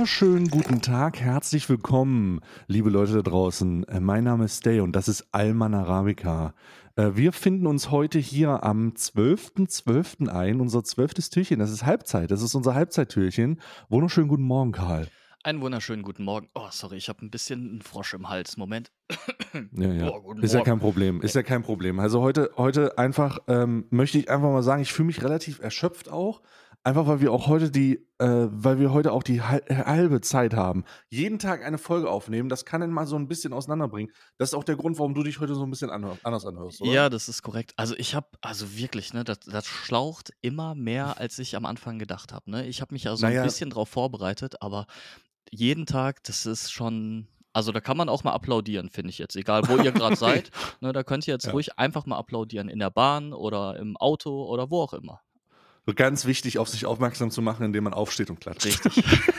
wunderschönen guten Tag, herzlich willkommen, liebe Leute da draußen. Äh, Mein Name ist Stay und das ist Alman Arabica. Äh, Wir finden uns heute hier am 12.12. ein, unser zwölftes Türchen. Das ist Halbzeit, das ist unser Halbzeittürchen. Wunderschönen guten Morgen, Karl. Einen wunderschönen guten Morgen. Oh, sorry, ich habe ein bisschen einen Frosch im Hals. Moment. Ja, ja. Guten ist ja kein Problem, ist ja kein Problem. Also heute, heute einfach ähm, möchte ich einfach mal sagen, ich fühle mich relativ erschöpft auch. Einfach weil wir auch heute die, äh, weil wir heute auch die hal- halbe Zeit haben. Jeden Tag eine Folge aufnehmen, das kann dann mal so ein bisschen auseinanderbringen. Das ist auch der Grund, warum du dich heute so ein bisschen anders anhörst, oder? Ja, das ist korrekt. Also ich habe, also wirklich, ne, das, das schlaucht immer mehr, als ich am Anfang gedacht habe. Ne? Ich habe mich ja so Naja. ein bisschen drauf vorbereitet, aber jeden Tag, das ist schon, also da kann man auch mal applaudieren, finde ich jetzt. Egal, wo ihr gerade seid, ne, da könnt ihr jetzt Ja. ruhig einfach mal applaudieren. In der Bahn oder im Auto oder wo auch immer. So ganz wichtig, auf sich aufmerksam zu machen, indem man aufsteht und klatscht. Richtig.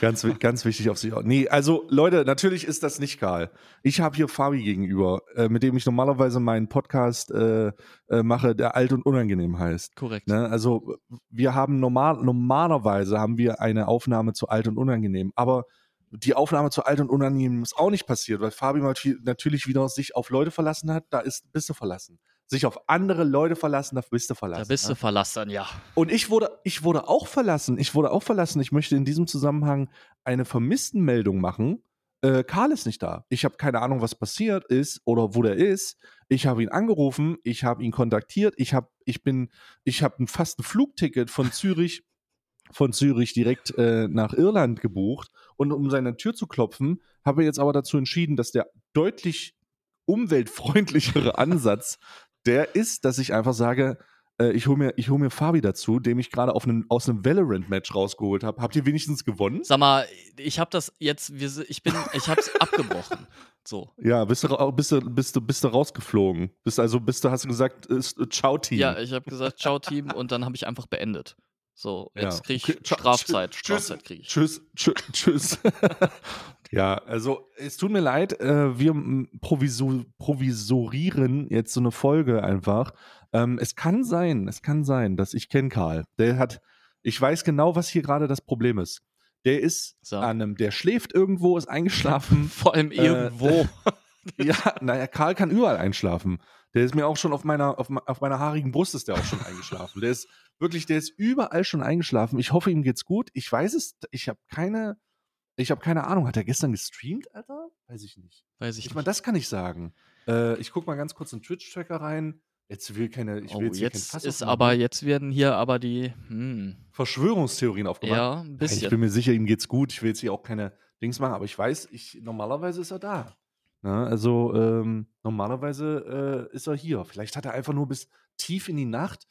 Ganz, ganz wichtig auf sich. Nee, also Leute, natürlich ist das nicht Karl. Ich habe hier Fabi gegenüber, äh, mit dem ich normalerweise meinen Podcast äh, äh, mache, der alt und unangenehm heißt. korrekt. Ne? Also wir haben normal, normalerweise haben wir eine Aufnahme zu alt und unangenehm, aber die Aufnahme zu alt und unangenehm ist auch nicht passiert, weil Fabi nat- natürlich wieder sich auf Leute verlassen hat, da ist, bist du verlassen. Sich auf andere Leute verlassen, da bist du verlassen. Da bist ne? du verlassen, ja. Und ich wurde, ich wurde auch verlassen. Ich wurde auch verlassen. Ich möchte in diesem Zusammenhang eine Vermisstenmeldung machen. Äh, Karl ist nicht da. Ich habe keine Ahnung, was passiert ist oder wo der ist. Ich habe ihn angerufen, ich habe ihn kontaktiert, ich habe, ich bin, ich habe fast ein Flugticket von Zürich, von Zürich direkt äh, nach Irland gebucht. Und um seine Tür zu klopfen, habe ich jetzt aber dazu entschieden, dass der deutlich umweltfreundlichere Ansatz der ist, dass ich einfach sage, äh, ich hole mir, ich hol mir Fabi dazu, dem ich gerade aus einem Valorant-Match rausgeholt habe. Habt ihr wenigstens gewonnen? Sag mal, ich habe das jetzt, wir, ich bin, ich habe es abgebrochen. So. Ja, bist du, bist du, bist du, bist du rausgeflogen? Bist also, bist du, hast du gesagt, äh, ciao Team. Ja, ich habe gesagt, ciao Team und dann habe ich einfach beendet. So, Ja, jetzt kriege ich okay, Strafzeit. Strafzeit kriege ich. Tschüss, tschüss, tschüss. ja, also es tut mir leid, äh, wir mm, proviso provisorieren jetzt so eine Folge einfach. Ähm, es kann sein, es kann sein, dass ich kenne Karl. Der hat, ich weiß genau, was hier gerade das Problem ist. Der ist So. an einem, der schläft irgendwo, ist eingeschlafen. Vor allem Äh, irgendwo. ja, naja, Karl kann überall einschlafen. Der ist mir auch schon auf meiner, auf, auf meiner haarigen Brust ist der auch schon eingeschlafen. Der ist wirklich, der ist überall schon eingeschlafen. Ich hoffe, ihm geht's gut. Ich weiß es, ich habe keine, ich habe keine Ahnung. Hat er gestern gestreamt, Alter? Weiß ich nicht. Weiß ich Ich meine, nicht. das kann ich sagen. Äh, ich guck mal ganz kurz in Twitch-Tracker rein. Jetzt will keine, ich will Oh, jetzt, kein jetzt Fass ist aber, jetzt werden hier aber die, hm, Verschwörungstheorien aufgemacht. ja, ein Ja, Ich bisschen. bin mir sicher, ihm geht's gut. Ich will jetzt hier auch keine Dings machen, aber ich weiß, ich, normalerweise ist er da. Ne? Also ähm, normalerweise äh, ist er hier. Vielleicht hat er einfach nur bis tief in die Nacht.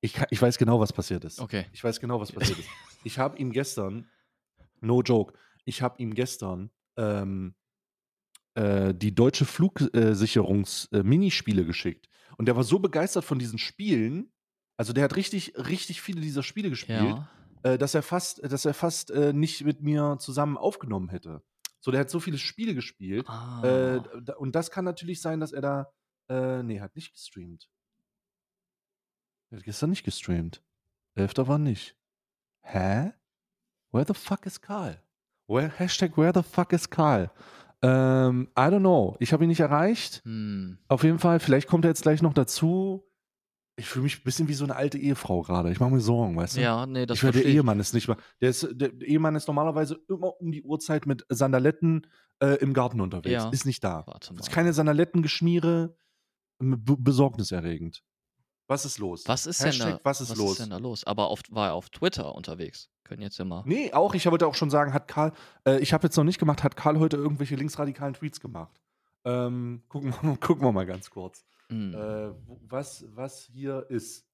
Ich, kann, ich weiß genau, was passiert ist. Okay. Ich weiß genau, was passiert ist. Ich habe ihm gestern, no joke, ich habe ihm gestern ähm, äh, die deutsche Flugsicherungs-Minispiele geschickt. Und der war so begeistert von diesen Spielen. Also der hat richtig, richtig viele dieser Spiele gespielt Ja. äh, dass er fast, dass er fast äh, nicht mit mir zusammen aufgenommen hätte. So, der hat so viele Spiele gespielt. Ah. Äh, da- und das kann natürlich sein, dass er da. Äh, nee, hat nicht gestreamt. Er hat gestern nicht gestreamt. Elfter war nicht. Hä? Where the fuck is Karl? Where, Hashtag where the fuck is Karl? Ähm, I don't know. Ich habe ihn nicht erreicht. hm. Auf jeden Fall, vielleicht kommt er jetzt gleich noch dazu. Ich fühle mich ein bisschen wie so eine alte Ehefrau gerade. Ich mache mir Sorgen, weißt du? Ja, nee, das ich höre, der verstehe ich. Ehemann ist nicht mehr. Der, ist, der Ehemann ist normalerweise immer um die Uhrzeit mit Sandaletten äh, im Garten unterwegs. Ja. Ist nicht da. Warte mal. Ist keine Sandalettengeschmiere. Besorgniserregend. Was ist los? Was ist Hashtag, denn da, was ist los? denn da los? Aber auf, war er auf Twitter unterwegs? Können jetzt immer. Nee, auch, ich wollte auch schon sagen, hat Karl, äh, ich habe jetzt noch nicht gemacht, hat Karl heute irgendwelche linksradikalen Tweets gemacht? Ähm, gucken, wir, gucken wir mal ganz kurz. Hm. Äh, was, was hier ist.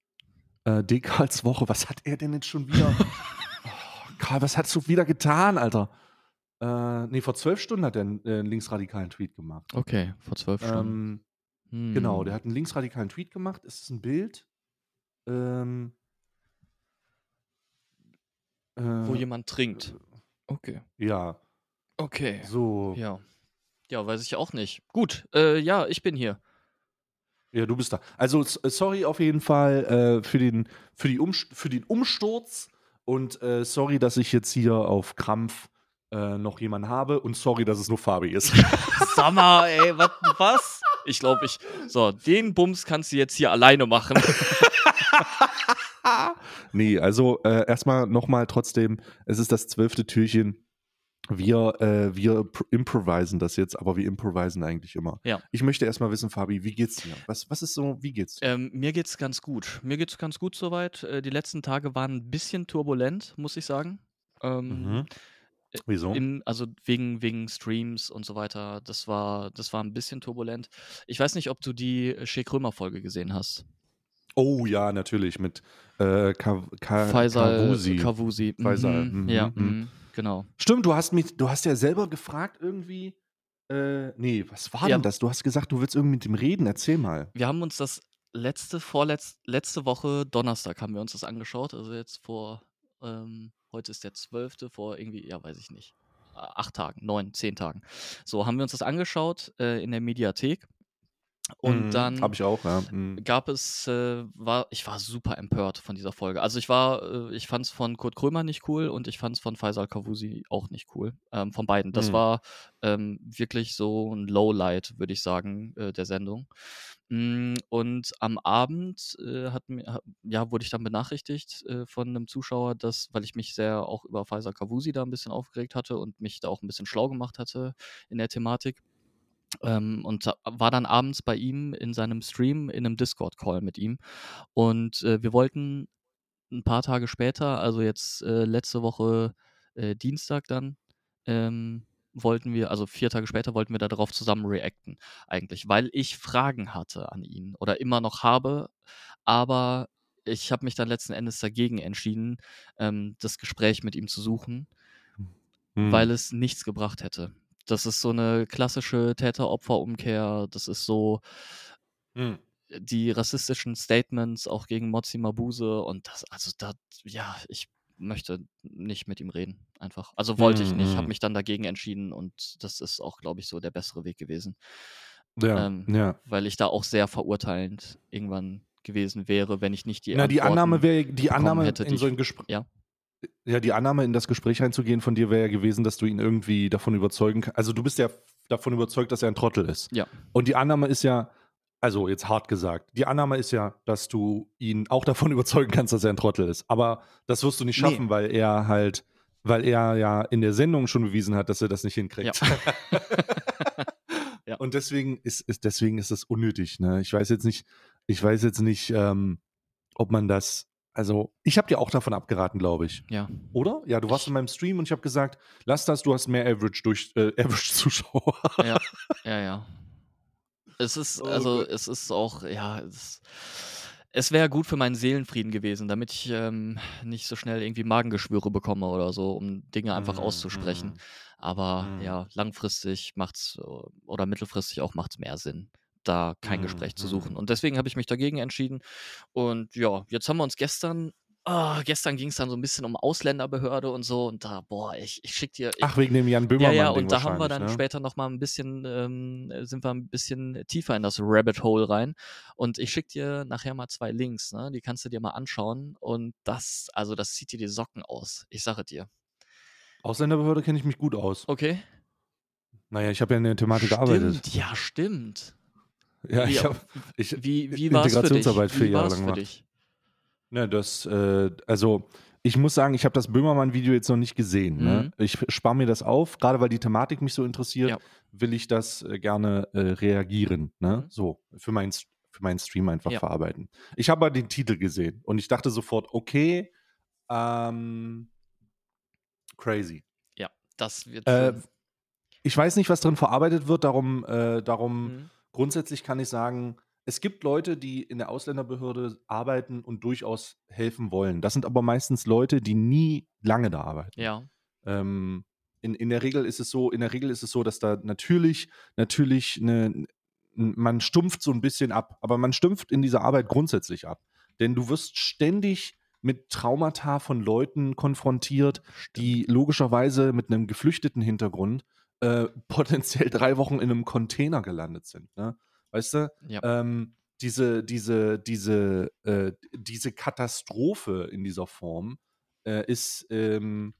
Äh, D. Karls Woche, was hat er denn jetzt schon wieder? oh, Karl, was hast du wieder getan, Alter? Äh, nee, vor zwölf Stunden hat er einen, äh, linksradikalen Tweet gemacht. Okay, vor zwölf Stunden. Ähm, Genau, Hm. der hat einen linksradikalen Tweet gemacht. Es ist ein Bild. Ähm, Wo äh, jemand trinkt. Okay. Ja, Okay. so. Ja. Ja. Ja, weiß ich auch nicht. Gut, äh, ja, ich bin hier. du bist da. Also, s- sorry auf jeden Fall äh, für, den, für, die Umst für den Umsturz Und äh, sorry, dass ich jetzt hier auf Krampf äh, noch jemanden habe. Und sorry, dass es nur Fabi ist. Sag mal, ey, wat, was? Ich glaube, ich. So, den Bums kannst du jetzt hier alleine machen. nee, also äh, erstmal nochmal trotzdem, es ist das zwölfte Türchen. Wir, äh, wir improvisen das jetzt, aber wir improvisen eigentlich immer. Ja. Ich möchte erstmal wissen, Fabi, wie geht's dir? Was, was ist so, wie geht's dir? Ähm, mir geht's ganz gut. Mir geht's ganz gut soweit. Äh, die letzten Tage waren ein bisschen turbulent, muss ich sagen. Ähm, mhm. Wieso? In, also wegen, wegen Streams und so weiter. Das war, das war ein bisschen turbulent. Ich weiß nicht, ob du die Shea Krömer-Folge gesehen hast. Oh ja, natürlich, mit äh, Ka Ka Faisal Kavusi. Kavusi. Faisal. Mhm. Mhm, Ja, mhm. mhm, genau. Stimmt, du hast mich, du hast ja selber gefragt irgendwie. Äh, nee, was war Ja. denn das? Du hast gesagt, du willst irgendwie mit dem reden. Erzähl mal. Wir haben uns das letzte, vorletz, letzte Woche, Donnerstag, haben wir uns das angeschaut. Also jetzt vor, ähm, heute ist der 12., vor irgendwie, ja, weiß ich nicht, acht Tagen, neun, zehn Tagen. So, haben wir uns das angeschaut äh, in der Mediathek. Und Mhm, dann ich auch, ja. Mhm. gab es, äh, war, ich war super empört von dieser Folge. Also ich war, äh, ich fand es von Kurt Krömer nicht cool und ich fand es von Faisal Kavusi auch nicht cool. Ähm, von beiden. Das Mhm. war ähm, wirklich so ein Lowlight, würde ich sagen, äh, der Sendung. Mm, Und am Abend äh, hat, ja, wurde ich dann benachrichtigt äh, von einem Zuschauer, dass, weil ich mich sehr auch über Faisal Kavusi da ein bisschen aufgeregt hatte und mich da auch ein bisschen schlau gemacht hatte in der Thematik. Ähm, und war dann abends bei ihm in seinem Stream in einem Discord-Call mit ihm. Und äh, wir wollten ein paar Tage später, also jetzt äh, letzte Woche äh, Dienstag dann, ähm, wollten wir, also vier Tage später wollten wir da darauf zusammen reacten, eigentlich, weil ich Fragen hatte an ihn oder immer noch habe, aber ich habe mich dann letzten Endes dagegen entschieden, ähm, das Gespräch mit ihm zu suchen, Mhm. weil es nichts gebracht hätte. Das ist so eine klassische Täter-Opfer-Umkehr. Das ist so Mhm. die rassistischen Statements auch gegen Mozi Mabuse und das, also da, ja, ich möchte nicht mit ihm reden, einfach. Also wollte ich nicht, habe Mhm. mich dann dagegen entschieden und das ist auch, glaube ich, so der bessere Weg gewesen, Ja, ähm, ja. weil ich da auch sehr verurteilend irgendwann gewesen wäre, wenn ich nicht die Na, die Antworten Annahme wäre, die Annahme hätte, die in so ich- ein Gespräch. ja. Ja, die Annahme in das Gespräch einzugehen von dir wäre ja gewesen, dass du ihn irgendwie davon überzeugen kannst. Also du bist ja davon überzeugt, dass er ein Trottel ist. Ja. Und die Annahme ist ja, also jetzt hart gesagt, die Annahme ist ja, dass du ihn auch davon überzeugen kannst, dass er ein Trottel ist. Aber das wirst du nicht Nee. schaffen, weil er halt, weil er ja in der Sendung schon bewiesen hat, dass er das nicht hinkriegt. Ja. Und deswegen ist, ist deswegen ist das unnötig. Ne? Ich weiß jetzt nicht, ich weiß jetzt nicht, ähm, ob man das. Also ich habe dir auch davon abgeraten, glaube ich. Ja, Oder? Ja, du warst Ich- in meinem Stream und ich habe gesagt, lass das, du hast mehr Average durch äh, Average Zuschauer. ja, ja, ja. Es ist, Oh also, Gott. es ist auch, ja, es, es wäre gut für meinen Seelenfrieden gewesen, damit ich ähm, nicht so schnell irgendwie Magengeschwüre bekomme oder so, um Dinge einfach Mhm, auszusprechen. mhm. Aber Mhm. ja, langfristig macht's äh, oder mittelfristig auch macht's mehr Sinn, da kein Mhm, Gespräch zu mhm. suchen. Und deswegen habe ich mich dagegen entschieden. Und ja, jetzt haben wir uns gestern, ah, gestern ging es dann so ein bisschen um Ausländerbehörde und so. Und da, boah, ich, ich schick dir, ich, Ach, wegen dem Jan ja, Böhmermann. ja, Ding und da haben wir dann ne? später noch mal ein bisschen, ähm, äh, sind wir ein bisschen tiefer in das Rabbit Hole rein. Und ich schicke dir nachher mal zwei Links, ne? Die kannst du dir mal anschauen. Und das, also das zieht dir die Socken aus. Ich sage dir. Ausländerbehörde kenne ich mich gut aus. Okay? Naja, ich habe ja in der Thematik gearbeitet. Stimmt, ja, stimmt. Ja, Wie, ich habe ich, wie, wie war es für? Integrationsarbeit vier Wie Jahre lang für gemacht. dich? Ne, das, äh, also ich muss sagen, ich habe das Böhmermann-Video jetzt noch nicht gesehen. Ne? Mhm. Ich spare mir das auf, gerade weil die Thematik mich so interessiert, Ja. will ich das äh, gerne äh, reagieren. Ne? Mhm. So, für, mein, für meinen Stream einfach Ja. verarbeiten. Ich habe aber den Titel gesehen und ich dachte sofort, okay, ähm, crazy. Ja, das wird Äh, ich weiß nicht, was drin verarbeitet wird, darum, äh, darum Mhm. grundsätzlich kann ich sagen, es gibt Leute, die in der Ausländerbehörde arbeiten und durchaus helfen wollen. Das sind aber meistens Leute, die nie lange da arbeiten. Ja, Ähm, in, in der Regel ist es so, in der Regel ist es so, dass da natürlich, natürlich eine, man stumpft so ein bisschen ab, aber man stumpft in dieser Arbeit grundsätzlich ab. Denn du wirst ständig mit Traumata von Leuten konfrontiert, die logischerweise mit einem geflüchteten Hintergrund äh, potenziell drei Wochen in einem Container gelandet sind. Ne? Weißt du? ja. ähm, diese, diese, diese, äh, diese Katastrophe in dieser Form äh, ist, ähm,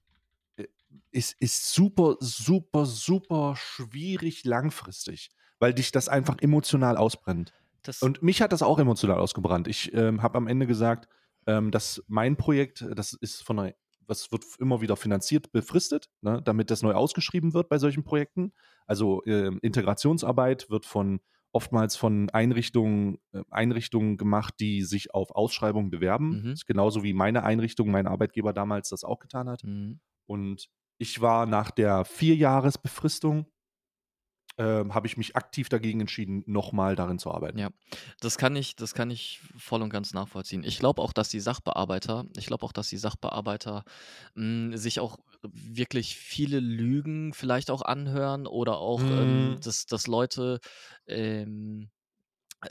äh, ist, ist super, super, super schwierig langfristig, weil dich das einfach emotional ausbrennt. Das Und mich hat das auch emotional ausgebrannt. Ich ähm, habe am Ende gesagt, ähm, dass mein Projekt, das ist von einer, was wird immer wieder finanziert, befristet, ne, damit das neu ausgeschrieben wird bei solchen Projekten. Also ähm, Integrationsarbeit wird von oftmals von Einrichtungen, äh, Einrichtungen gemacht, die sich auf Ausschreibungen bewerben. Mhm. Das ist genauso wie meine Einrichtung, mein Arbeitgeber damals das auch getan hat. mhm. Und ich war nach der Vierjahresbefristung, ähm, habe ich mich aktiv dagegen entschieden, nochmal darin zu arbeiten. Ja, das kann ich, das kann ich voll und ganz nachvollziehen. Ich glaube auch, dass die Sachbearbeiter, ich glaube auch, dass die Sachbearbeiter mh, sich auch wirklich viele Lügen vielleicht auch anhören oder auch, ähm, Mm. dass, dass Leute ähm,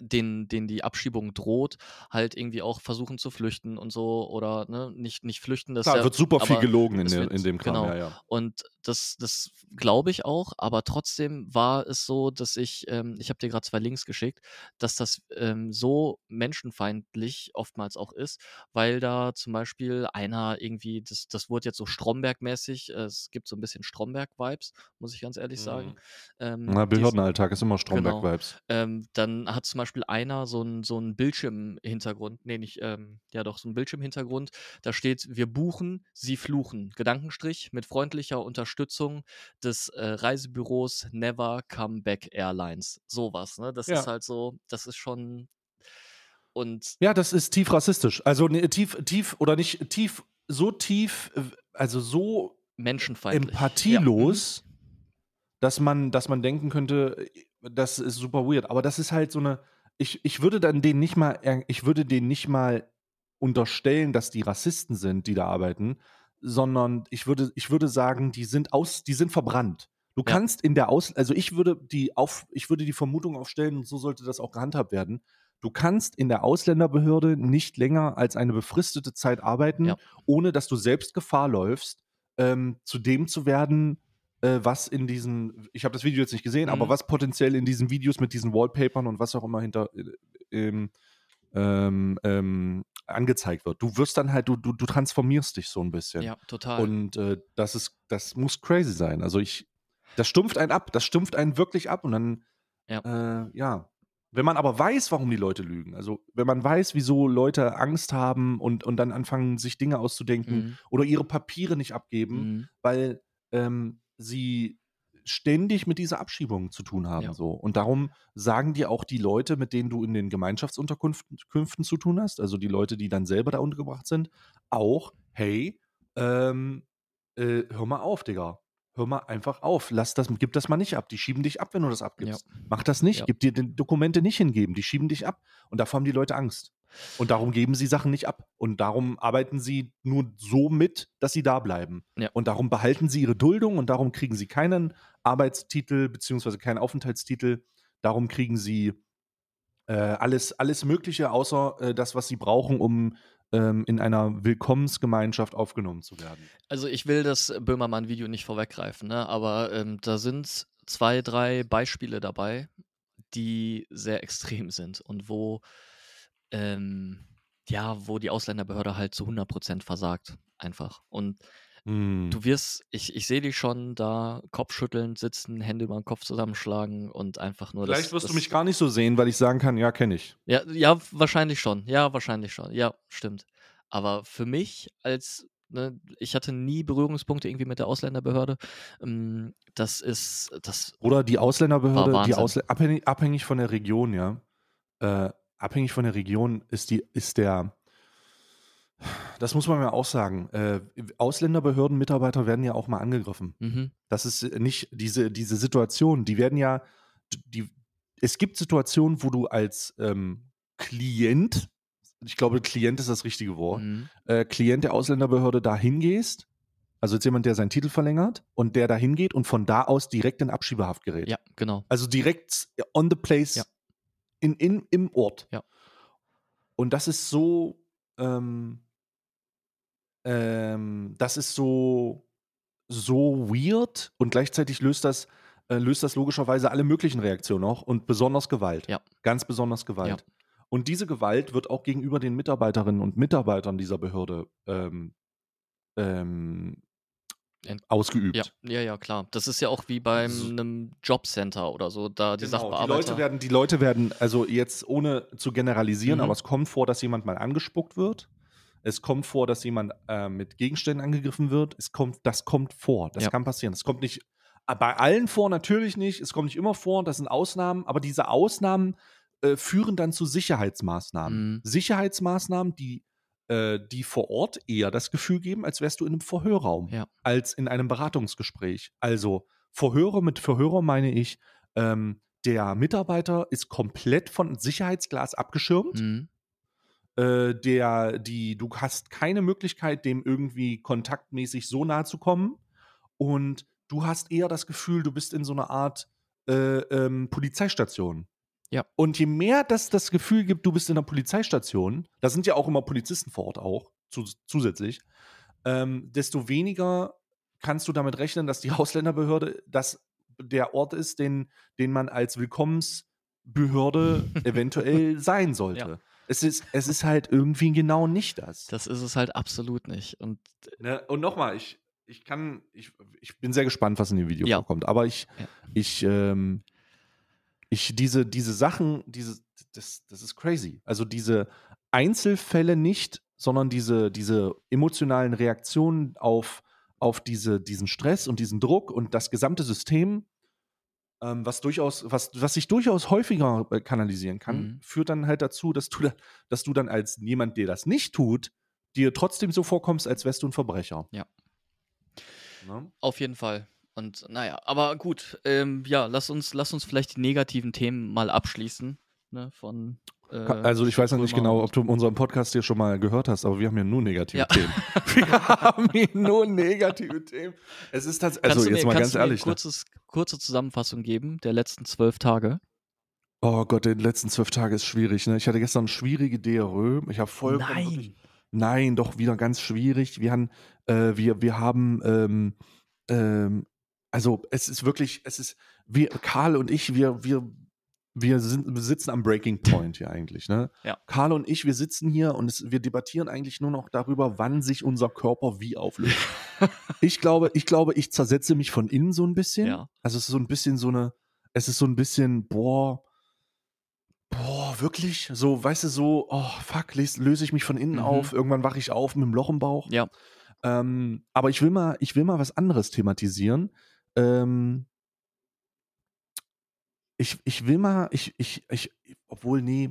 denen, denen die Abschiebung droht, halt irgendwie auch versuchen zu flüchten und so oder ne, nicht, nicht flüchten, das Klar, ja, wird super viel gelogen in, wird, in dem Kram, genau. ja, ja. Und das, das glaube ich auch, aber trotzdem war es so, dass ich, ähm, ich habe dir gerade zwei Links geschickt, dass das ähm, so menschenfeindlich oftmals auch ist, weil da zum Beispiel einer irgendwie, das, das wurde jetzt so Stromberg-mäßig, äh, es gibt so ein bisschen Stromberg-Vibes, muss ich ganz ehrlich sagen. Mhm. Ähm, Na, Behördenalltag ist immer Genau. Stromberg-Vibes. Ähm, dann hat zum Beispiel einer so einen so einen Bildschirmhintergrund, nee, nicht, ähm, ja doch, so einen Bildschirmhintergrund. Da steht, wir buchen, sie fluchen. Gedankenstrich mit freundlicher Unterstützung des äh, Reisebüros Never Come Back Airlines. Sowas, ne? Das ist Ja. halt so, das ist schon. Und Ja, das ist tief rassistisch. Also ne, tief, tief oder nicht tief, so tief, äh, also so menschenfeindlich. Ja. Mhm. empathielos, dass man, dass man denken könnte, das ist super weird. Aber das ist halt so eine. Ich, ich würde dann denen nicht mal, ich würde denen nicht mal unterstellen, dass die Rassisten sind, die da arbeiten, sondern ich würde, ich würde sagen, die sind aus, die sind verbrannt. Du Ja. kannst in der Aus, also ich würde die auf, ich würde die Vermutung aufstellen, und so sollte das auch gehandhabt werden. Du kannst in der Ausländerbehörde nicht länger als eine befristete Zeit arbeiten, Ja. ohne dass du selbst Gefahr läufst, ähm, zu dem zu werden, äh, was in diesen, ich habe das Video jetzt nicht gesehen, aber Mhm. was potenziell in diesen Videos mit diesen Wallpapern und was auch immer hinter äh, ähm, ähm, ähm, angezeigt wird. Du wirst dann halt, du, du, du transformierst dich so ein bisschen. Ja, total. Und äh, das ist, das muss crazy sein. Also ich, das stumpft einen ab, das stumpft einen wirklich ab und dann, Ja. äh, ja. Wenn man aber weiß, warum die Leute lügen, also wenn man weiß, wieso Leute Angst haben und, und dann anfangen, sich Dinge auszudenken Mhm. oder ihre Papiere nicht abgeben, Mhm. weil ähm, sie ständig mit dieser Abschiebung zu tun haben. Ja. So. Und darum sagen dir auch die Leute, mit denen du in den Gemeinschaftsunterkünften Künften zu tun hast, also die Leute, die dann selber da untergebracht sind, auch, hey, ähm, äh, hör mal auf, Digga. Hör mal einfach auf. Lass das, gib das mal nicht ab. Die schieben dich ab, wenn du das abgibst. Mach das nicht. Ja. Gib dir die Dokumente nicht hingeben. Die schieben dich ab. Und davor haben die Leute Angst. Und darum geben sie Sachen nicht ab. Und darum arbeiten sie nur so mit, dass sie da bleiben. Ja. Und darum behalten sie ihre Duldung und darum kriegen sie keinen Arbeitstitel beziehungsweise keinen Aufenthaltstitel. Darum kriegen sie äh, alles, alles Mögliche, außer äh, das, was sie brauchen, um ähm, in einer Willkommensgemeinschaft aufgenommen zu werden. Also ich will das Böhmermann-Video nicht vorweggreifen, ne? aber ähm, da sind zwei, drei Beispiele dabei, die sehr extrem sind und wo, ähm, ja, wo die Ausländerbehörde halt zu 100% versagt, einfach. Und Hm. du wirst, ich, ich sehe dich schon da kopfschüttelnd sitzen, Hände über den Kopf zusammenschlagen und einfach nur Vielleicht das, wirst das, du mich gar nicht so sehen, weil ich sagen kann, ja, kenne ich. Ja, ja, wahrscheinlich schon. Ja, wahrscheinlich schon. Ja, stimmt. Aber für mich als, ne, ich hatte nie Berührungspunkte irgendwie mit der Ausländerbehörde. Ähm, das ist, das, Oder die Ausländerbehörde, die. Ausl abhängig, abhängig von der Region, ja. Äh, abhängig von der Region ist die, ist der, das muss man ja auch sagen, äh, Ausländerbehörden-Mitarbeiter werden ja auch mal angegriffen. mhm, Das ist nicht diese, diese Situation, die werden ja, die, es gibt Situationen, wo du als ähm, Klient, ich glaube, Klient ist das richtige Wort, mhm, äh, Klient der Ausländerbehörde da hingehst, also jetzt jemand, der seinen Titel verlängert und der da hingeht und von da aus direkt in Abschiebehaft gerät. ja, genau. Also direkt on the place Ja. In, in, im Ort. Ja. Und das ist so, ähm, ähm, das ist so, so weird und gleichzeitig löst das, äh, löst das logischerweise alle möglichen Reaktionen auch und besonders Gewalt. Ja. Ganz besonders Gewalt. Und diese Gewalt wird auch gegenüber den Mitarbeiterinnen und Mitarbeitern dieser Behörde ähm, ähm, Ent- ausgeübt. Ja, ja, ja, klar. Das ist ja auch wie bei einem Jobcenter oder so, da die Genau, die Sachbearbeiter. Leute werden, die Leute werden, also jetzt ohne zu generalisieren, Mhm. aber es kommt vor, dass jemand mal angespuckt wird. Es kommt vor, dass jemand äh, mit Gegenständen angegriffen wird. Es kommt, das kommt vor. Das Ja. kann passieren. Das kommt nicht äh, bei allen vor, natürlich nicht. Es kommt nicht immer vor. Das sind Ausnahmen. Aber diese Ausnahmen äh, führen dann zu Sicherheitsmaßnahmen. Mhm. Sicherheitsmaßnahmen, die, äh, die vor Ort eher das Gefühl geben, als wärst du in einem Verhörraum, Ja. als in einem Beratungsgespräch. Also Verhörer mit Verhörer meine ich, ähm, der Mitarbeiter ist komplett von Sicherheitsglas abgeschirmt. Mhm. Äh, der, die, du hast keine Möglichkeit, dem irgendwie kontaktmäßig so nahe zu kommen. Und du hast eher das Gefühl, du bist in so einer Art äh, ähm, Polizeistation. Ja. Und je mehr das das Gefühl gibt, du bist in einer Polizeistation, da sind ja auch immer Polizisten vor Ort auch, zu, zusätzlich, ähm, desto weniger kannst du damit rechnen, dass die Ausländerbehörde das der Ort ist, den, den man als Willkommensbehörde eventuell sein sollte. Ja. Es, ist, es ist halt irgendwie genau nicht das. Das ist es halt absolut nicht. Und Ne? Und nochmal, ich, ich kann, ich, ich bin sehr gespannt, was in dem Video Ja. vorkommt. Aber ich, Ja. ich, ähm, ich, diese, diese Sachen, diese, das, das ist crazy. Also diese Einzelfälle nicht, sondern diese, diese emotionalen Reaktionen auf, auf diese, diesen Stress und diesen Druck und das gesamte System, ähm, was durchaus, was, was sich durchaus häufiger äh, kanalisieren kann, Mhm. führt dann halt dazu, dass du, da, dass du dann als jemand, der das nicht tut, dir trotzdem so vorkommst, als wärst du ein Verbrecher. Ja. Ne? auf jeden Fall. Und naja, aber gut, ähm, ja, lass uns, lass uns vielleicht die negativen Themen mal abschließen. Ne, von, äh, Also ich weiß ja nicht genau, ob du unseren Podcast hier schon mal gehört hast, aber wir haben ja nur negative Ja. Themen. Wir haben hier nur negative Themen. Es ist tatsächlich, also du jetzt mir, mal ganz mir ehrlich. eine Ne? kurzes, kurze Zusammenfassung geben der letzten zwölf Tage? Oh Gott, die letzten zwölf Tage ist schwierig. Ne? Ich hatte gestern schwierige DRÖ. Ich habe vollkommen wirklich, Nein, doch wieder ganz schwierig. Wir haben, äh, wir, wir haben, ähm, ähm, also es ist wirklich, es ist, wir, Karl und ich, wir, wir, wir, sind, wir sitzen am Breaking Point hier eigentlich. Ne? Ja. Karl und ich, wir sitzen hier und es, wir debattieren eigentlich nur noch darüber, wann sich unser Körper wie auflöst. ich glaube, ich glaube, ich zersetze mich von innen so ein bisschen. Ja. Also es ist so ein bisschen so eine, es ist so ein bisschen, boah, boah, wirklich? So, weißt du, so, oh, fuck, löse, löse ich mich von innen Mhm. auf, irgendwann wache ich auf mit einem Loch im Bauch. Ja. Ähm, aber ich will mal, ich will mal was anderes thematisieren. Ähm, ich, ich will mal, ich, ich, ich, obwohl, nee,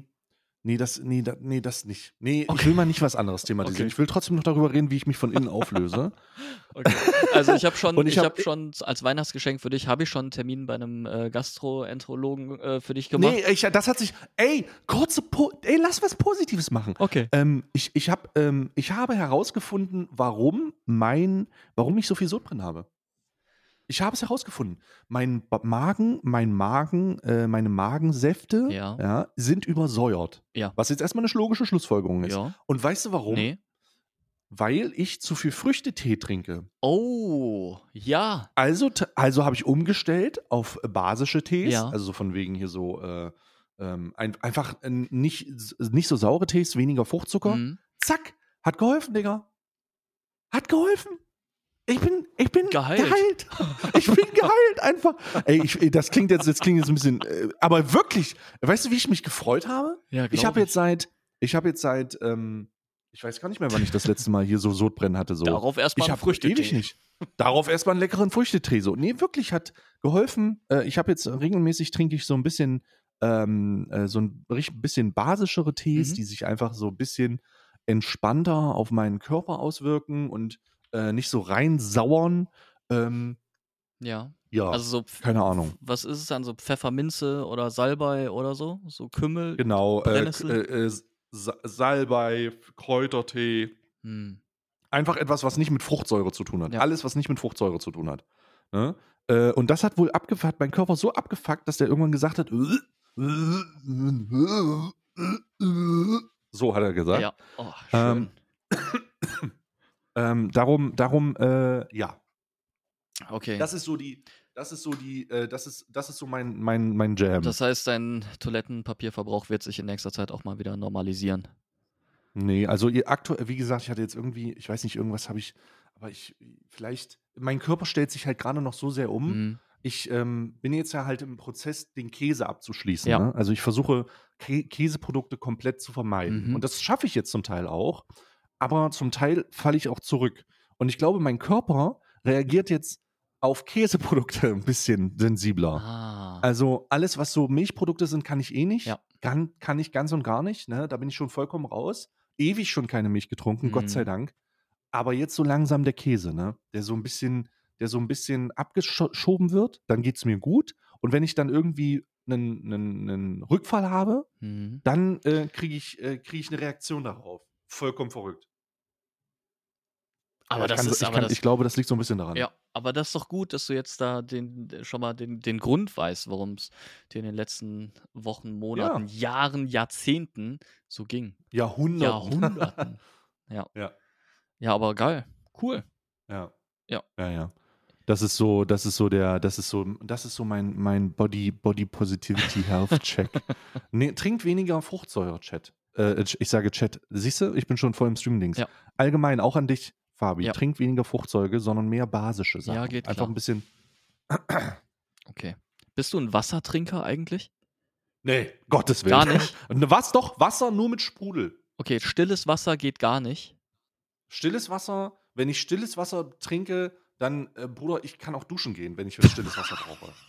nee, das, nee, da, nee, das nicht. Nee, ich Okay. will mal nicht was anderes thematisieren. Okay. Ich will trotzdem noch darüber reden, wie ich mich von innen auflöse. Okay. Also ich habe schon, Und ich, ich hab- habe schon als Weihnachtsgeschenk für dich habe ich schon einen Termin bei einem äh, Gastroenterologen äh, für dich gemacht. nee, ich, das hat sich, ey, kurze, po ey, lass was Positives machen. Okay. Ähm, ich, ich, hab, ähm, ich habe herausgefunden, warum mein, warum ich so viel Sodbrennen habe. Ich habe es herausgefunden. Mein Magen, mein Magen, äh, meine Magensäfte Ja. sind übersäuert. Ja. Was jetzt erstmal eine logische Schlussfolgerung ist. Ja. Und weißt du warum? Nee. Weil ich zu viel Früchtetee trinke. Oh, ja. Also, also habe ich umgestellt auf basische Tees. Ja. Also so von wegen hier so äh, ähm, ein, einfach nicht, nicht so saure Tees, weniger Fruchtzucker. Mhm. Zack, hat geholfen, Digga. Hat geholfen. Ich bin, ich bin Geheilt. geheilt. Ich bin geheilt einfach. Ey, ich, das klingt jetzt, das klingt jetzt ein bisschen, äh, aber wirklich, weißt du, wie ich mich gefreut habe? Ja, Ich habe jetzt seit, ich habe jetzt seit, ähm, ich weiß gar nicht mehr, wann ich das letzte Mal hier so Sodbrennen hatte. So. darauf erstmal ich einen Früchtetee. ewig nicht. Darauf erstmal einen leckeren Früchtetee. So. Nee, wirklich hat geholfen. Äh, ich habe jetzt regelmäßig trinke ich so ein bisschen, ähm, äh, so ein bisschen basischere Tees, Mhm. die sich einfach so ein bisschen entspannter auf meinen Körper auswirken und äh, nicht so rein sauern. Ähm, Ja. ja, Also so keine Ahnung. Was ist es dann so Pfefferminze oder Salbei oder so? So Kümmel? Genau, äh, äh, äh, Sa- Salbei, Kräutertee, Hm. einfach etwas, was nicht mit Fruchtsäure zu tun hat. Ja. Alles, was nicht mit Fruchtsäure zu tun hat. Ne? Äh, und das hat wohl abgefuckt, mein Körper so abgefuckt, dass der irgendwann gesagt hat, so hat er gesagt. Ja. Oh, schön. Ähm, Ähm, darum, darum, äh, ja. okay. Das ist so die, das ist so die, äh, das ist, das ist so mein, mein, mein Jam. Das heißt, dein Toilettenpapierverbrauch wird sich in nächster Zeit auch mal wieder normalisieren. Nee, also ihr aktuell, wie gesagt, ich hatte jetzt irgendwie, ich weiß nicht, irgendwas habe ich, aber ich, vielleicht, mein Körper stellt sich halt gerade noch so sehr um. Mhm. Ich ähm, bin jetzt ja halt im Prozess, den Käse abzuschließen. Ja. Ne? Also ich versuche, Kä Käseprodukte komplett zu vermeiden. Mhm. Und das schaffe ich jetzt zum Teil auch. Aber zum Teil falle ich auch zurück. Und ich glaube, mein Körper reagiert jetzt auf Käseprodukte ein bisschen sensibler. Ah. Also alles, was so Milchprodukte sind, kann ich eh nicht. Ja. Kann, kann ich ganz und gar nicht. Ne? Da bin ich schon vollkommen raus. Ewig schon keine Milch getrunken, Gott sei Mhm. Dank. Aber jetzt so langsam der Käse, ne? Der so ein bisschen, der so ein bisschen abgeschoben wird, dann geht es mir gut. Und wenn ich dann irgendwie einen, einen, einen Rückfall habe, Mhm. dann äh, kriege ich, äh, krieg ich eine Reaktion darauf. Vollkommen verrückt. Aber Ja, ich das kann, ist ich, aber kann, das, ich glaube, das liegt so ein bisschen daran. Ja, aber das ist doch gut, dass du jetzt da den, schon mal den, den Grund weißt, warum es dir in den letzten Wochen, Monaten, Jahren, Jahrzehnten so ging. Jahrhunderten. Jahrhunderten. ja. Ja. Ja, aber geil. Cool. Ja. Ja. Ja, ja. Das ist so, das ist so der, das ist so, das ist so mein, mein Body, Body Positivity Health Check. nee, trinkt weniger Fruchtsäure, Chat. Äh, ich sage Chat. Siehst du, ich bin schon voll im Stream-Dings. Ja. Allgemein, auch an dich, Fabi. Ja. Trinkt weniger Fruchtsäure, sondern mehr basische Sachen. Ja, geht Einfach klar. ein bisschen. Okay. Bist du ein Wassertrinker eigentlich? Nee, Gottes Willen. Gar nicht? Was doch? Wasser nur mit Sprudel. Okay, stilles Wasser geht gar nicht. Stilles Wasser, wenn ich stilles Wasser trinke, dann, äh, Bruder, ich kann auch duschen gehen, wenn ich stilles Wasser brauche.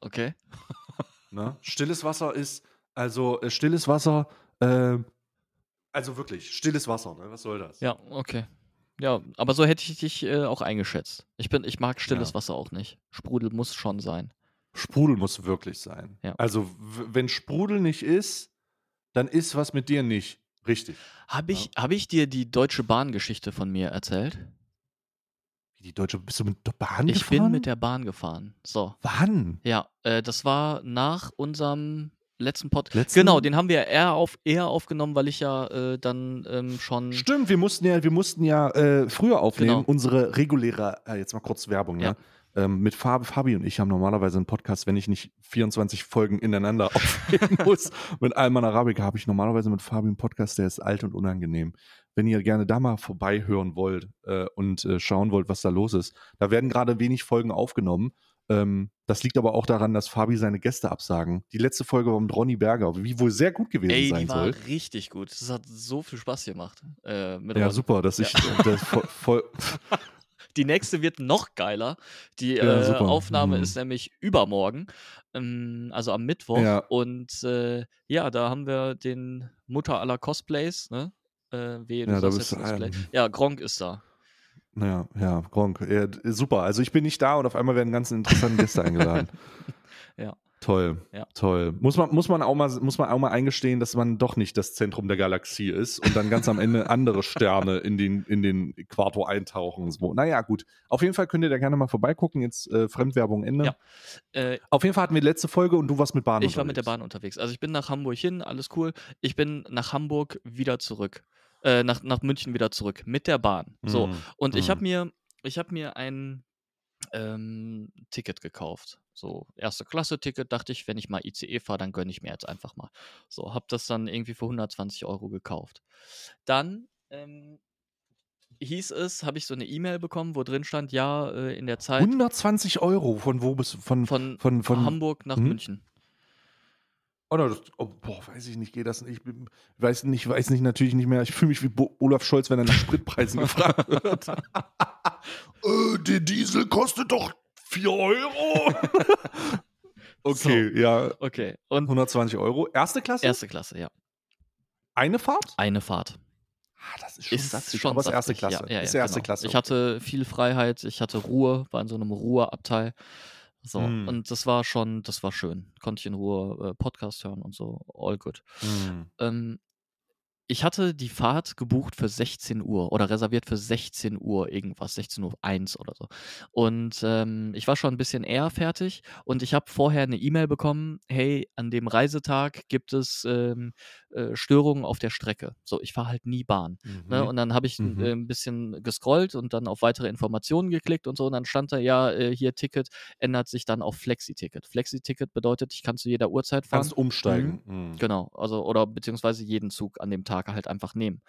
Okay. Ne? Stilles Wasser ist, also äh, stilles Wasser, äh, also wirklich, stilles Wasser, ne? was soll das? Ja, okay. Ja, aber so hätte ich dich äh, auch eingeschätzt. Ich bin, ich mag stilles Ja. Wasser auch nicht. Sprudel muss schon sein. Sprudel muss wirklich sein. Ja. Also, wenn Sprudel nicht ist, dann ist was mit dir nicht richtig. Habe ich, hab ich dir die Deutsche Bahn-Geschichte von mir erzählt? Wie die Deutsche, bist du mit der Bahn Ich gefahren? bin mit der Bahn gefahren. So. Wann? Ja, äh, das war nach unserem letzten Podcast. Letzten- Genau, den haben wir eher, auf, eher aufgenommen, weil ich ja äh, dann ähm, schon. Stimmt, wir mussten ja, wir mussten ja äh, früher aufnehmen, Genau. unsere reguläre, äh, jetzt mal kurz Werbung, Ja. ne? Ähm, mit Fabi, Fabi und ich haben normalerweise einen Podcast, wenn ich nicht 24 Folgen ineinander aufnehmen muss. mit Alman Arabica habe ich normalerweise mit Fabi einen Podcast, der ist alt und unangenehm. Wenn ihr gerne da mal vorbeihören wollt äh, und äh, schauen wollt, was da los ist, da werden gerade wenig Folgen aufgenommen. Ähm, das liegt aber auch daran, dass Fabi seine Gäste absagen. Die letzte Folge war mit Ronny Berger, wie wohl sehr gut gewesen Ey, sein die war soll. richtig gut. Das hat so viel Spaß gemacht. Äh, Ja, super, dass ich das voll, voll Die nächste wird noch geiler. Die Ja, äh. Aufnahme Mhm. ist nämlich übermorgen, ähm, also am Mittwoch. Ja. Und äh, ja, da haben wir den Mutter aller Cosplays, ne? Äh, du Ja, da bist du Cosplay. ein- Ja, Gronk ist da. Ja, ja, Gronk. Ja, super. Also ich bin nicht da und auf einmal werden ganz interessante Gäste eingeladen. Ja. Toll, Ja. toll. Muss man, muss, man auch mal, muss man auch mal eingestehen, dass man doch nicht das Zentrum der Galaxie ist und dann ganz am Ende andere Sterne in den, in den Äquator eintauchen. So. Naja, gut. Auf jeden Fall könnt ihr da gerne mal vorbeigucken. Jetzt äh, Fremdwerbung Ende. Ja. Äh, Auf jeden Fall hatten wir die letzte Folge und du warst mit Bahn ich war mit der unterwegs. Bahn unterwegs. Also ich bin nach Hamburg hin, alles cool. Ich bin nach Hamburg wieder zurück. Äh, nach, nach München wieder zurück mit der Bahn. So. Mhm. Und ich Mhm. habe mir, ich habe mir ein ähm, Ticket gekauft. So, erste Klasse-Ticket, dachte ich, wenn ich mal ICE fahre, dann gönne ich mir jetzt einfach mal. So, habe das dann irgendwie für 120 Euro gekauft. Dann ähm, hieß es, habe ich so eine E-Mail bekommen, wo drin stand, ja, äh, in der Zeit 120 Euro von wo bis von, von, von, von Hamburg nach Mhm. München. Oh, das, oh, boah, weiß ich nicht, geht das nicht. Ich bin- weiß nicht, weiß nicht, natürlich nicht mehr. Ich fühle mich wie Bo Olaf Scholz, wenn er nach Spritpreisen gefragt wird. äh, der Diesel kostet doch 4 Euro. okay, ja. Okay, und 120 Euro. Erste Klasse? erste Klasse, ja. Eine Fahrt? Eine Fahrt. Ah, das ist schon Ist satzig, schon aber ist erste Klasse. Ja, ja, ist ja, erste genau. Klasse. Ich hatte viel Freiheit, ich hatte Ruhe, war in so einem Ruheabteil. So, Mm. und das war schon, das war schön. Konnte ich in Ruhe äh, Podcast hören und so, all good. Hm. Ähm, ich hatte die Fahrt gebucht für 16 Uhr oder reserviert für 16 Uhr irgendwas, 16 Uhr 1 oder so. Und ähm, ich war schon ein bisschen eher fertig und ich habe vorher eine E-Mail bekommen, hey, an dem Reisetag gibt es ähm, äh, Störungen auf der Strecke. So, ich fahre halt nie Bahn. Ne? Mhm. Und dann habe ich Mhm. äh, ein bisschen gescrollt und dann auf weitere Informationen geklickt und so. Und dann stand da, ja, äh, hier Ticket ändert sich dann auf Flexi-Ticket. Flexi-Ticket bedeutet, ich kann zu jeder Uhrzeit fahren. Kannst umsteigen. Mhm. Genau, also oder beziehungsweise jeden Zug an dem Tag halt einfach nehmen.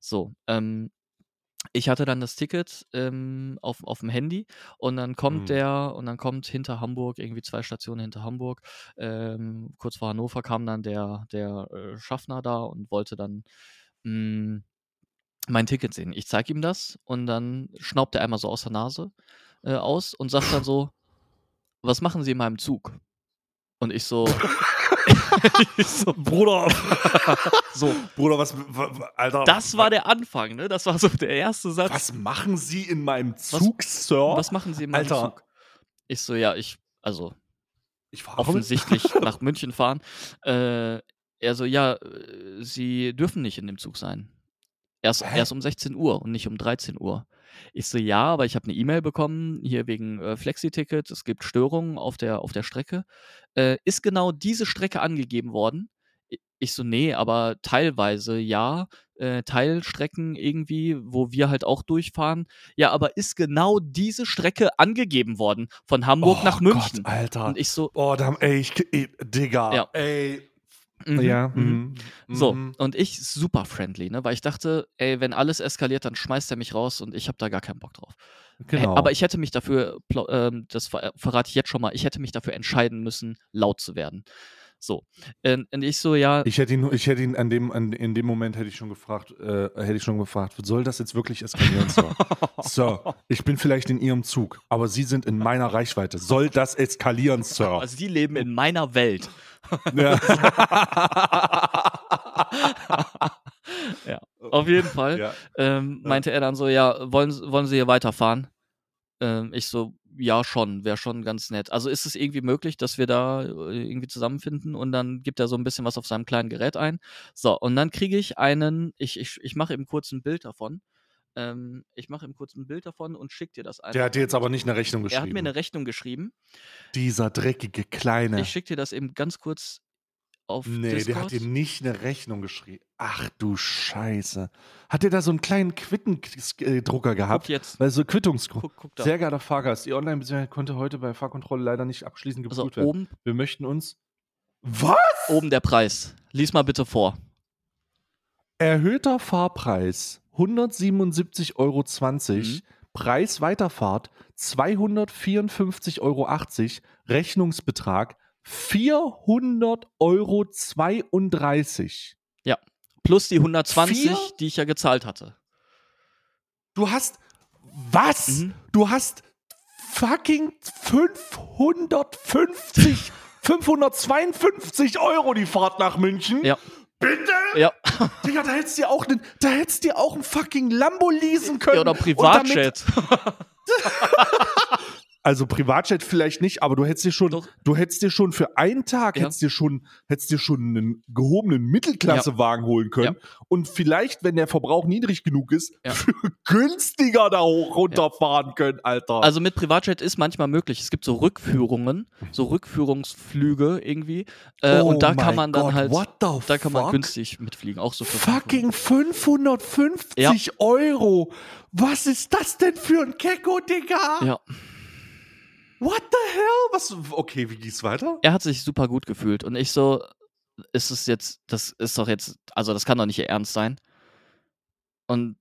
So, ähm, ich hatte dann das Ticket ähm, auf, auf dem Handy und dann kommt Mhm. der und dann kommt hinter Hamburg, irgendwie zwei Stationen hinter Hamburg, ähm, kurz vor Hannover kam dann der, der äh, Schaffner da und wollte dann mh, mein Ticket sehen. Ich zeige ihm das und dann schnaubt er einmal so aus der Nase äh, aus und sagt dann so, was machen Sie in meinem Zug? Und ich so, so Bruder, so, Bruder, was, wa- wa- Alter. das war der Anfang, ne? Das war so der erste Satz. Was machen Sie in meinem Zug, Sir? Was machen Sie in meinem Alter. Zug? Ich so, ja, ich, also Ich fahre offensichtlich nach München fahren. Äh, er so, ja, äh, Sie dürfen nicht in dem Zug sein. Erst, Hä? erst um 16 Uhr und nicht um 13 Uhr. Ich so, ja, aber ich habe eine E-Mail bekommen, hier wegen äh, Flexi-Ticket, es gibt Störungen auf der, auf der Strecke. Äh, ist genau diese Strecke angegeben worden? Ich so, nee, aber teilweise ja. Äh, Teilstrecken irgendwie, wo wir halt auch durchfahren. Ja, aber ist genau diese Strecke angegeben worden von Hamburg oh nach München? Gott, Alter. Und ich so, oh, da, ey, ich, ey, Digga. Ja. Ey. Mhm, ja. mhm. mhm, So, mhm. und ich super friendly, ne? Weil ich dachte, ey, wenn alles eskaliert, dann schmeißt er mich raus und ich habe da gar keinen Bock drauf. Genau. Aber ich hätte mich dafür, ähm, das ver verrate ich jetzt schon mal, ich hätte mich dafür entscheiden müssen, laut zu werden. So. Ähm, und ich so, ja, Ich hätte ihn, ich hätte ihn an dem, an, in dem Moment hätte ich schon gefragt, äh, hätte ich schon gefragt, soll das jetzt wirklich eskalieren, Sir? Sir, ich bin vielleicht in Ihrem Zug, aber Sie sind in meiner Reichweite. Soll das eskalieren, Sir? also die leben in meiner Welt. Ja. ja, auf jeden Fall. ja. ähm, meinte er dann so, ja, wollen, wollen Sie hier weiterfahren? Ähm, ich so, ja, schon, wäre schon ganz nett. Also ist es irgendwie möglich, dass wir da äh, irgendwie zusammenfinden und dann gibt er so ein bisschen was auf seinem kleinen Gerät ein. So, und dann kriege ich einen, ich, ich, ich mache eben kurz ein Bild davon. Ähm, ich mache ihm kurz ein Bild davon und schick dir das einfach. Der hat dir jetzt aber nicht eine Rechnung er geschrieben. hat mir eine Rechnung geschrieben. Dieser dreckige Kleine. Ich schicke dir das eben ganz kurz auf Nee, der Discord. hat dir nicht eine Rechnung geschrieben. Ach du Scheiße. Hat der da so einen kleinen Quittendrucker gehabt? Guck jetzt. Weil so Quittungsdruck. Guck, guck da. Sehr geehrter Fahrgast, Ihr Online-Besicherheit konnte heute bei Fahrkontrolle leider nicht abschließend also geprüft werden. oben, Wir möchten uns. Was? oben der Preis. Lies mal bitte vor. Erhöhter Fahrpreis 177,20 Euro. Mhm. Preis Weiterfahrt 254,80 Euro. Rechnungsbetrag 400,32 Euro. Plus die 120, Vier? die ich ja gezahlt hatte. Du hast. Was? Mhm. Du hast fucking 550, 552 Euro die Fahrt nach München. Ja. Bitte? Ja. Digga, da hättest du dir auch einen, da hättest du dir auch einen fucking Lambo leasen können. ja oder Privatjet. Also Privatjet vielleicht nicht, aber du hättest dir schon, Doch. du hättest dir schon für einen Tag Ja. hättest dir schon, hättest dir schon einen gehobenen Mittelklassewagen holen können und vielleicht, wenn der Verbrauch niedrig genug ist, Ja. günstiger da hoch runterfahren können, Alter. Also mit Privatjet ist manchmal möglich. Es gibt so Rückführungen, so Rückführungsflüge irgendwie. Äh, Oh und da kann man dann Gott, halt, da kann man fuck? günstig mitfliegen. Auch so für Fucking 550 Euro. Was ist das denn für ein Kecko, Digga? Ja. What the hell? Was? Okay, wie geht's weiter? Er hat sich super gut gefühlt. Und ich so, ist es jetzt, das ist doch jetzt, also das kann doch nicht ihr Ernst sein. Und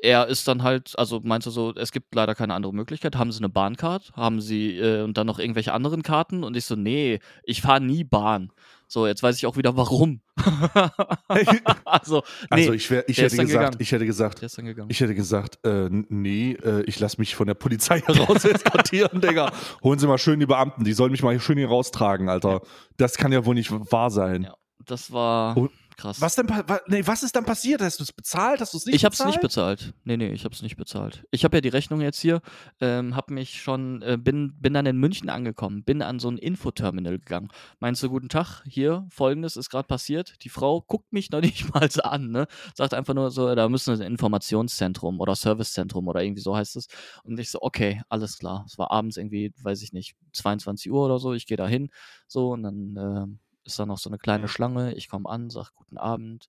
er ist dann halt, also meinte so, es gibt leider keine andere Möglichkeit. Haben Sie eine Bahncard? Haben Sie äh, und dann noch irgendwelche anderen Karten? Und ich so, nee, ich fahre nie Bahn. So, jetzt weiß ich auch wieder warum. also, nee, Also ich, wär, ich hätte gesagt, ich hätte gesagt, ist dann gegangen. ich hätte gesagt, äh, nee, äh, ich lasse mich von der Polizei heraus eskortieren, Digga. Holen Sie mal schön die Beamten, die sollen mich mal schön hier raustragen, Alter. Das kann ja wohl nicht wahr sein. Ja, das war Und krass. Was denn, wa, nee, was ist dann passiert? Hast du es bezahlt? Hast du es nicht ich hab's bezahlt? nicht bezahlt. Nee, nee, ich hab's nicht bezahlt. Ich habe ja die Rechnung jetzt hier, ähm, hab mich schon, äh, bin, bin dann in München angekommen, bin an so ein Infoterminal gegangen. Meinst du, guten Tag, hier, folgendes ist gerade passiert. Die Frau guckt mich noch nicht mal so an, ne? Sagt einfach nur so, da müssen wir ein Informationszentrum oder Servicezentrum oder irgendwie so heißt es. Und ich so, okay, alles klar. Es war abends irgendwie, weiß ich nicht, 22 Uhr oder so, ich gehe da hin, so, und dann ähm, ist da noch so eine kleine Schlange. Ich komme an, sag guten Abend.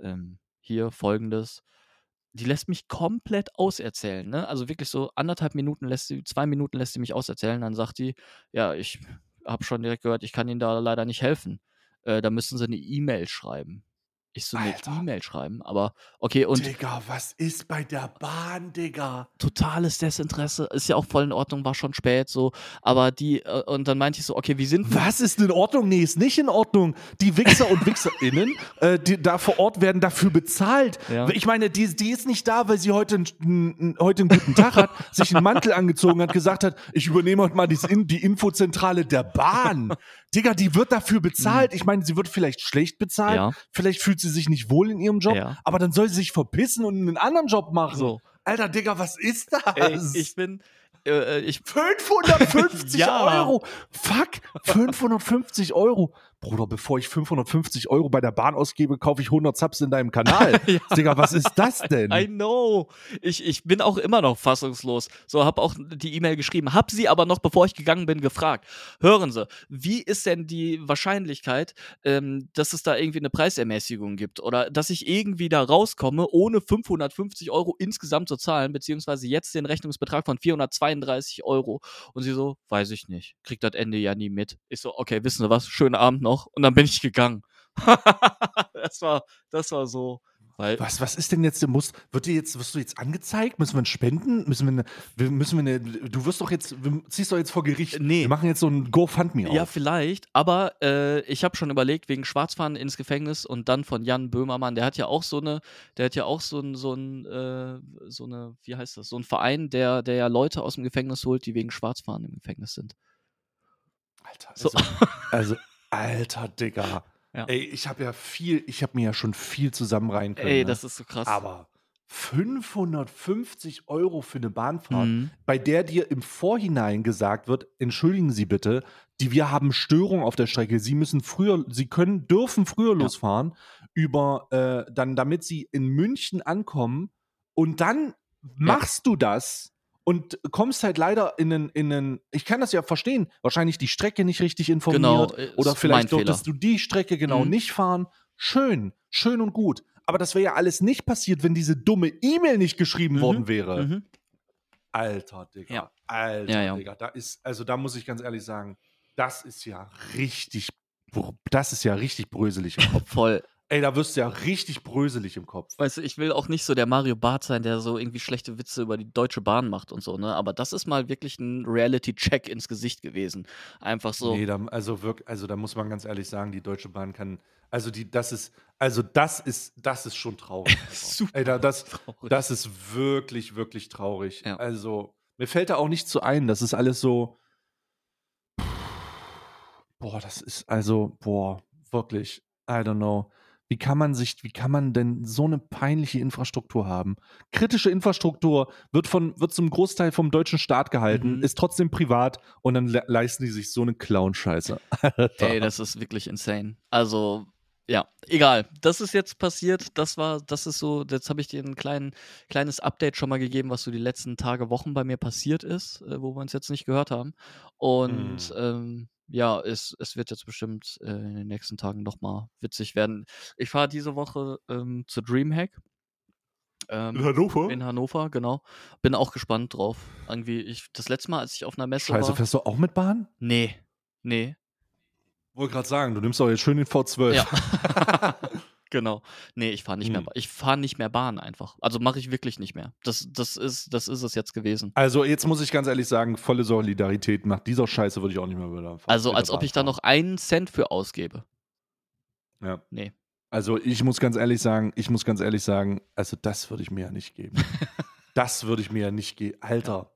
Ähm, hier folgendes. Die lässt mich komplett auserzählen, ne? Also wirklich so anderthalb Minuten lässt sie, zwei Minuten lässt sie mich auserzählen. Dann sagt die, ja, ich habe schon direkt gehört, ich kann Ihnen da leider nicht helfen. Äh, da müssen Sie eine E-Mail schreiben. Ich so eine. E-Mail schreiben, aber okay, und Digga, was ist bei der Bahn, Digga? totales Desinteresse, ist ja auch voll in Ordnung, war schon spät so, aber die, äh, und dann meinte ich so, okay, wie sind Was ist in Ordnung? Nee, ist nicht in Ordnung. Die Wichser und WichserInnen, äh, die da vor Ort werden dafür bezahlt. Ja. Ich meine, die, die ist nicht da, weil sie heute, einen- heute einen guten Tag hat, sich einen Mantel angezogen hat, gesagt hat, ich übernehme heute mal die Infozentrale der Bahn. Digga, die wird dafür bezahlt. Ich meine, sie wird vielleicht schlecht bezahlt. Ja. Vielleicht fühlt sie sich nicht wohl in ihrem Job. Ja. Aber dann soll sie sich verpissen und einen anderen Job machen. so, Alter, Digga, was ist das? ey, ich bin, äh, ich 550 Ja. Euro. Fuck, 550 Euro. Bruder, bevor ich 550 Euro bei der Bahn ausgebe, kaufe ich 100 Subs in deinem Kanal. Ja. Digga, was ist das denn? I know. Ich, ich bin auch immer noch fassungslos. So, hab auch die E-Mail geschrieben, hab sie aber noch, bevor ich gegangen bin, gefragt. Hören Sie, wie ist denn die Wahrscheinlichkeit, ähm, dass es da irgendwie eine Preisermäßigung gibt oder dass ich irgendwie da rauskomme, ohne 550 Euro insgesamt zu zahlen, beziehungsweise jetzt den Rechnungsbetrag von 432 Euro. Und sie so, weiß ich nicht, kriegt das Ende ja nie mit. Ich so, okay, wissen Sie was, schönen Abend noch. Und dann bin ich gegangen. das war, das war so. Weil, Was, was ist denn jetzt, muss, wird dir jetzt, wirst du jetzt angezeigt? Müssen wir einen spenden? Müssen wir eine, müssen wir eine, du wirst doch jetzt, wir ziehst doch jetzt vor Gericht. Nee. Wir machen jetzt so ein GoFundMe Ja, auf. vielleicht, aber äh, ich habe schon überlegt, wegen Schwarzfahren ins Gefängnis und dann von Jan Böhmermann, der hat ja auch so eine, der hat ja auch so ein, so ein, äh, so eine, wie heißt das, so ein Verein, der, der ja Leute aus dem Gefängnis holt, die wegen Schwarzfahren im Gefängnis sind. Alter, So. also, also, alter Digga. Ja. Ey, ich habe ja viel, ich habe mir ja schon viel zusammenreihen können. Ey, ne? das ist so krass. Aber 550 Euro für eine Bahnfahrt, Mhm. bei der dir im Vorhinein gesagt wird, entschuldigen Sie bitte, die wir haben Störung auf der Strecke. Sie müssen früher, Sie können, dürfen früher Ja. losfahren, über äh, dann, damit Sie in München ankommen und dann machst du das und kommst halt leider in einen, in einen, ich kann das ja verstehen, wahrscheinlich die Strecke nicht richtig informiert Genau, oder vielleicht durftest du die Strecke genau Mhm. nicht fahren. Schön, schön und gut. Aber das wäre ja alles nicht passiert, wenn diese dumme E-Mail nicht geschrieben Mhm, worden wäre. Mhm. Alter, Digga. Ja. Alter, Ja, ja. Digga. Da ist, also da muss ich ganz ehrlich sagen, das ist ja richtig, das ist ja richtig bröselig. Voll. Ey, da wirst du ja richtig bröselig im Kopf. Weißt du, ich will auch nicht so der Mario Barth sein, der so irgendwie schlechte Witze über die Deutsche Bahn macht und so, ne? Aber das ist mal wirklich ein Reality-Check ins Gesicht gewesen. Einfach so. Nee, da, also wirklich, also da muss man ganz ehrlich sagen, die Deutsche Bahn kann, also die, das ist, also das ist, das ist schon traurig. Super Ey, da, das, traurig. das ist wirklich, wirklich traurig. Ja. Also, mir fällt da auch nicht zu ein. Das ist alles so. Boah, das ist also, boah, wirklich, I don't know. Wie kann man sich, wie kann man denn so eine peinliche Infrastruktur haben? Kritische Infrastruktur wird von, wird zum Großteil vom deutschen Staat gehalten, Mhm. ist trotzdem privat und dann le leisten die sich so eine Clown-Scheiße. Ey, das ist wirklich insane. Also, ja, egal. Das ist jetzt passiert. Das war, das ist so, jetzt habe ich dir ein klein, kleines Update schon mal gegeben, was so die letzten Tage, Wochen bei mir passiert ist, äh, wo wir uns jetzt nicht gehört haben. Und Mm. ähm, ja, es, es wird jetzt bestimmt äh, in den nächsten Tagen nochmal witzig werden. Ich fahre diese Woche ähm, zu Dreamhack. Ähm, Hannover? in Hannover, genau. Bin auch gespannt drauf. Irgendwie, ich, das letzte Mal, als ich auf einer Messe Scheiße, war. fährst du auch mit Bahn? Nee. Nee. Wollte gerade sagen, du nimmst doch jetzt schön den V12. Ja. genau. Nee, ich fahre nicht mehr. Hm. Ba- Ich fahre nicht mehr Bahn einfach. Also mache ich wirklich nicht mehr. Das, das, ist, das ist es jetzt gewesen. Also jetzt muss ich ganz ehrlich sagen, volle Solidarität. Nach dieser Scheiße würde ich auch nicht mehr wieder fahren. Also als ob Bahn ich da noch einen Cent für ausgebe. Ja. Nee. Also ich muss ganz ehrlich sagen, ich muss ganz ehrlich sagen, also das würde ich mir ja nicht geben. das würde ich mir ja nicht geben. Alter,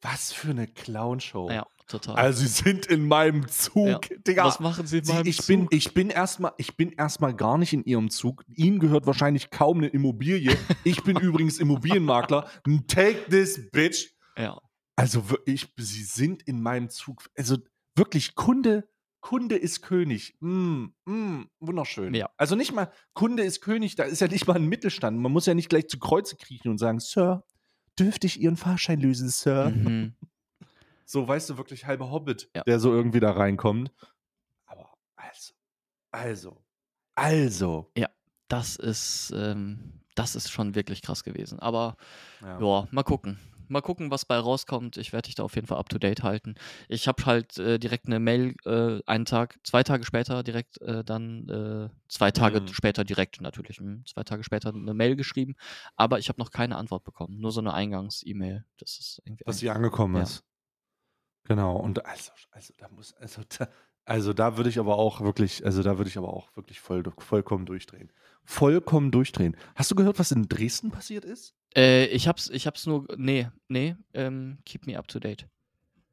was für eine Clownshow. Ja, total. Also sie sind in meinem Zug, Ja. Digga. Was machen sie in meinem ich, bin, Zug? ich bin erstmal ich bin erstmal gar nicht in ihrem Zug. Ihnen gehört wahrscheinlich kaum eine Immobilie. Ich bin übrigens Immobilienmakler. Take this, bitch. Ja. Also ich, sie sind in meinem Zug. Also wirklich, Kunde, Kunde ist König. Mm, mm, wunderschön. Ja. Also nicht mal, Kunde ist König, da ist ja nicht mal ein Mittelstand. Man muss ja nicht gleich zu Kreuze kriechen und sagen, Sir, dürfte ich Ihren Fahrschein lösen, Sir? Mhm. So, weißt du, wirklich halber Hobbit, Ja. der so irgendwie da reinkommt. Aber also, also, also. Das ist, ähm, das ist schon wirklich krass gewesen. Aber Ja. ja, mal gucken. mal gucken, was bei rauskommt. Ich werde dich da auf jeden Fall up to date halten. Ich habe halt äh, direkt eine Mail, äh, einen Tag, zwei Tage später direkt äh, dann, äh, zwei Tage Mhm. später direkt natürlich, hm, zwei Tage später eine Mail geschrieben, aber ich habe noch keine Antwort bekommen. Nur so eine Eingangs-E-Mail. Das ist irgendwie. Dass sie angekommen Ja. ist. Genau, und also, also da muss, also da, also da würde ich aber auch wirklich, also da würde ich aber auch wirklich voll, vollkommen durchdrehen. Vollkommen durchdrehen. Hast du gehört, was in Dresden passiert ist? Äh, ich hab's, ich hab's nur, nee, nee, ähm, keep me up to date.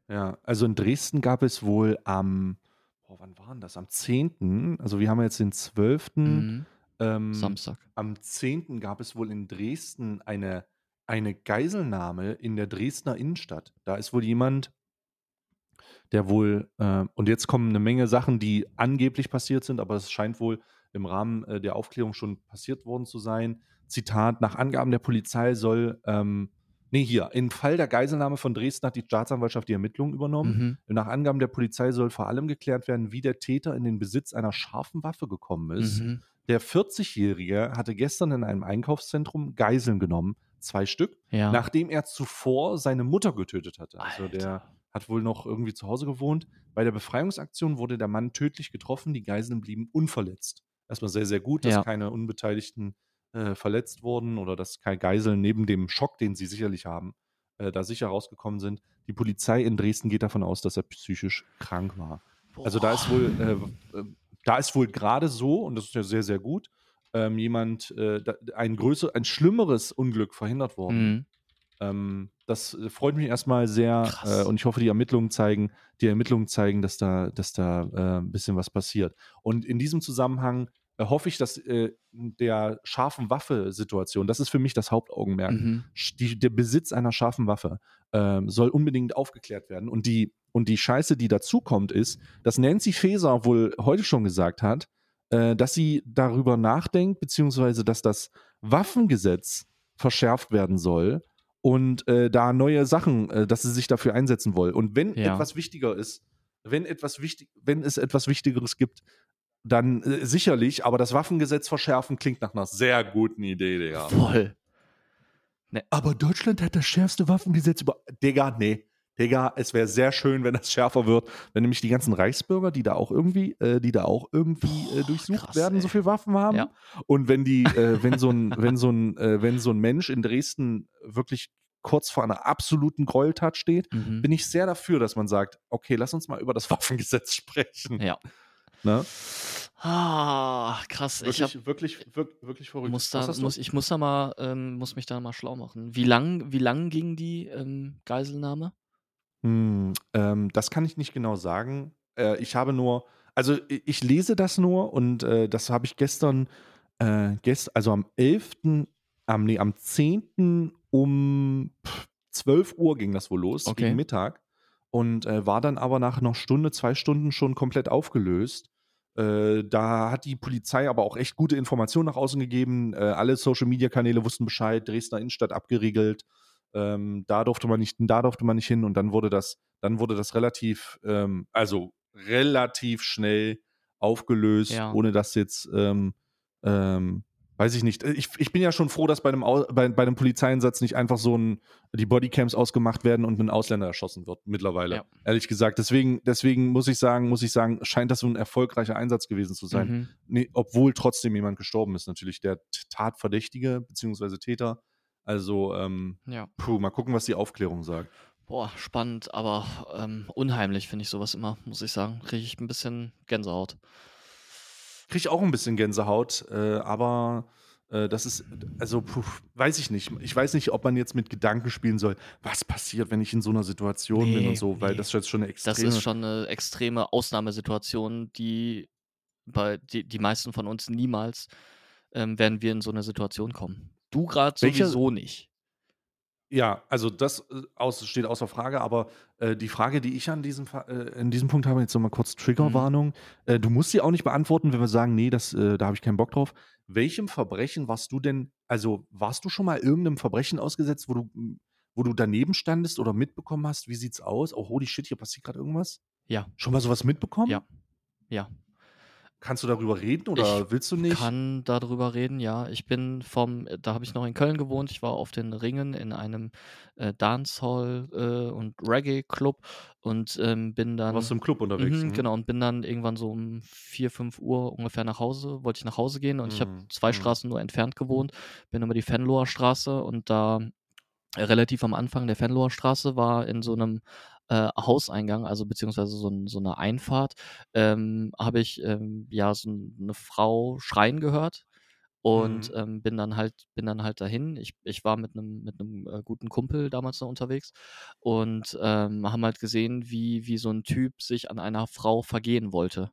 Ja, also in Dresden gab es wohl am, boah, wann war denn das? Am 10., also wir haben jetzt den 12. Mhm. Ähm, Samstag. am 10. gab es wohl in Dresden eine, eine Geiselnahme in der Dresdner Innenstadt. Da ist wohl jemand, der wohl, äh, und jetzt kommen eine Menge Sachen, die angeblich passiert sind, aber es scheint wohl im Rahmen äh, der Aufklärung schon passiert worden zu sein. Zitat, nach Angaben der Polizei soll, ähm, nee, hier, im Fall der Geiselnahme von Dresden hat die Staatsanwaltschaft die Ermittlungen übernommen. Mhm. Nach Angaben der Polizei soll vor allem geklärt werden, wie der Täter in den Besitz einer scharfen Waffe gekommen ist. Mhm. Der 40-Jährige hatte gestern in einem Einkaufszentrum Geiseln genommen, zwei Stück, Ja. nachdem er zuvor seine Mutter getötet hatte. Also der Alter. Hat wohl noch irgendwie zu Hause gewohnt. Bei der Befreiungsaktion wurde der Mann tödlich getroffen, die Geiseln blieben unverletzt. Erstmal sehr, sehr gut, dass Ja. keine Unbeteiligten äh, verletzt wurden oder dass keine Geiseln neben dem Schock, den sie sicherlich haben, äh, da sicher rausgekommen sind. Die Polizei in Dresden geht davon aus, dass er psychisch krank war. Also da ist wohl, äh, äh, da ist wohl gerade so, und das ist ja sehr, sehr gut, ähm, jemand, äh, ein größer, ein schlimmeres Unglück verhindert worden. Mhm. Ähm, das äh, freut mich erstmal sehr äh, und ich hoffe, die Ermittlungen zeigen, die Ermittlungen zeigen, dass da, dass da äh, ein bisschen was passiert. Und in diesem Zusammenhang äh, hoffe ich, dass äh, der scharfen Waffe-Situation, das ist für mich das Hauptaugenmerk, Mhm. die, der Besitz einer scharfen Waffe ähm, soll unbedingt aufgeklärt werden. Und die, und die Scheiße, die dazu kommt, ist, dass Nancy Faeser wohl heute schon gesagt hat, äh, dass sie darüber nachdenkt, beziehungsweise dass das Waffengesetz verschärft werden soll und äh, da neue Sachen, äh, dass sie sich dafür einsetzen will. Und wenn Ja. etwas wichtiger ist, wenn etwas wichtig, wenn es etwas Wichtigeres gibt, dann äh, sicherlich, aber das Waffengesetz verschärfen klingt nach einer sehr guten Idee, Digga. Voll. Aber Deutschland hat das schärfste Waffengesetz über. Digga, nee. Digga, es wäre sehr schön, wenn das schärfer wird, wenn nämlich die ganzen Reichsbürger, die da auch irgendwie, äh, die da auch irgendwie äh, durchsucht krass, werden, ey. so viel Waffen haben. Ja. Und wenn die, äh, wenn so ein, wenn so ein, äh, wenn so ein Mensch in Dresden wirklich kurz vor einer absoluten Gräueltat steht, Mhm. bin ich sehr dafür, dass man sagt, okay, lass uns mal über das Waffengesetz sprechen. Ja. Ne? Ah, krass. Ich hab, Wirklich, wirklich, wirklich, wirklich verrückt. muss da, muss, ich muss da mal, ähm, muss mich da mal schlau machen. Wie lang, wie lang ging die ähm, Geiselnahme? Hm, ähm, das kann ich nicht genau sagen. Äh, ich habe nur, also i- ich lese das nur und äh, das habe ich gestern, äh, gest, also am 11., am, nee, am 10. um pff, 12 Uhr ging das wohl los, Okay. gegen Mittag. Und äh, war dann aber nach einer Stunde, zwei Stunden schon komplett aufgelöst. Äh, da hat die Polizei aber auch echt gute Informationen nach außen gegeben. Äh, alle Social-Media-Kanäle wussten Bescheid, Dresdner Innenstadt abgeriegelt. Ähm, da durfte man nicht, da durfte man nicht hin und dann wurde das, dann wurde das relativ, ähm, also relativ schnell aufgelöst, Ja. ohne dass jetzt, ähm, ähm, weiß ich nicht. Ich, ich bin ja schon froh, dass bei einem, Au- bei, bei einem Polizeieinsatz nicht einfach so ein, die Bodycams ausgemacht werden und ein Ausländer erschossen wird, mittlerweile. Ja. Ehrlich gesagt. Deswegen, deswegen muss ich sagen, muss ich sagen, scheint das so ein erfolgreicher Einsatz gewesen zu sein. Mhm. Nee, obwohl trotzdem jemand gestorben ist, natürlich der Tatverdächtige bzw. Täter. Also, ähm, Ja. puh, mal gucken, was die Aufklärung sagt. Boah, spannend, aber ähm, unheimlich finde ich sowas immer, muss ich sagen. Kriege ich ein bisschen Gänsehaut. Kriege ich auch ein bisschen Gänsehaut, äh, aber äh, das ist, also, puh, weiß ich nicht. Ich weiß nicht, ob man jetzt mit Gedanken spielen soll, was passiert, wenn ich in so einer Situation bin Nee, und so, weil nee. das ist jetzt schon eine Das extreme. ist schon eine extreme Ausnahmesituation, die bei die, die meisten von uns niemals ähm, werden wir in so eine Situation kommen. Du gerade sowieso nicht. Ja, also das äh, aus, steht außer Frage, aber äh, die Frage, die ich an diesem, äh, in diesem Punkt habe, jetzt nochmal kurz Triggerwarnung. Äh, du musst sie auch nicht beantworten, wenn wir sagen, nee, das, äh, da habe ich keinen Bock drauf. Welchem Verbrechen warst du denn, also warst du schon mal irgendeinem Verbrechen ausgesetzt, wo du, wo du daneben standest oder mitbekommen hast, wie sieht's aus? Oh, holy shit, hier passiert gerade irgendwas? Ja. Schon mal sowas mitbekommen? Ja. Ja. Kannst du darüber reden oder Ich willst du nicht? kann darüber reden, ja. Ich bin vom äh, da habe ich noch in Köln gewohnt. Ich war auf den Ringen in einem, äh, Dancehall, äh, und Reggae-Club und, ähm, bin Du warst dann im Club unterwegs. mhm, Mhm. genau, und bin dann irgendwann so um 4, 5 Uhr ungefähr nach Hause wollte ich nach Hause gehen und ich habe Mhm. 2 Mhm. Straßen nur entfernt gewohnt, bin über die Venloer Straße und da äh, relativ am Anfang der Venloer Straße war in so 'nem, äh, Hauseingang, also beziehungsweise so so 'ne Einfahrt, ähm, habe ich, ähm, ja, so 'n 'ne Frau schreien gehört und, Mhm. ähm, bin dann halt bin dann halt dahin. Ich ich war mit 'nem mit 'nem, äh, guten Kumpel damals noch unterwegs und, ähm, haben halt gesehen, wie wie so 'n Typ sich an einer Frau vergehen wollte.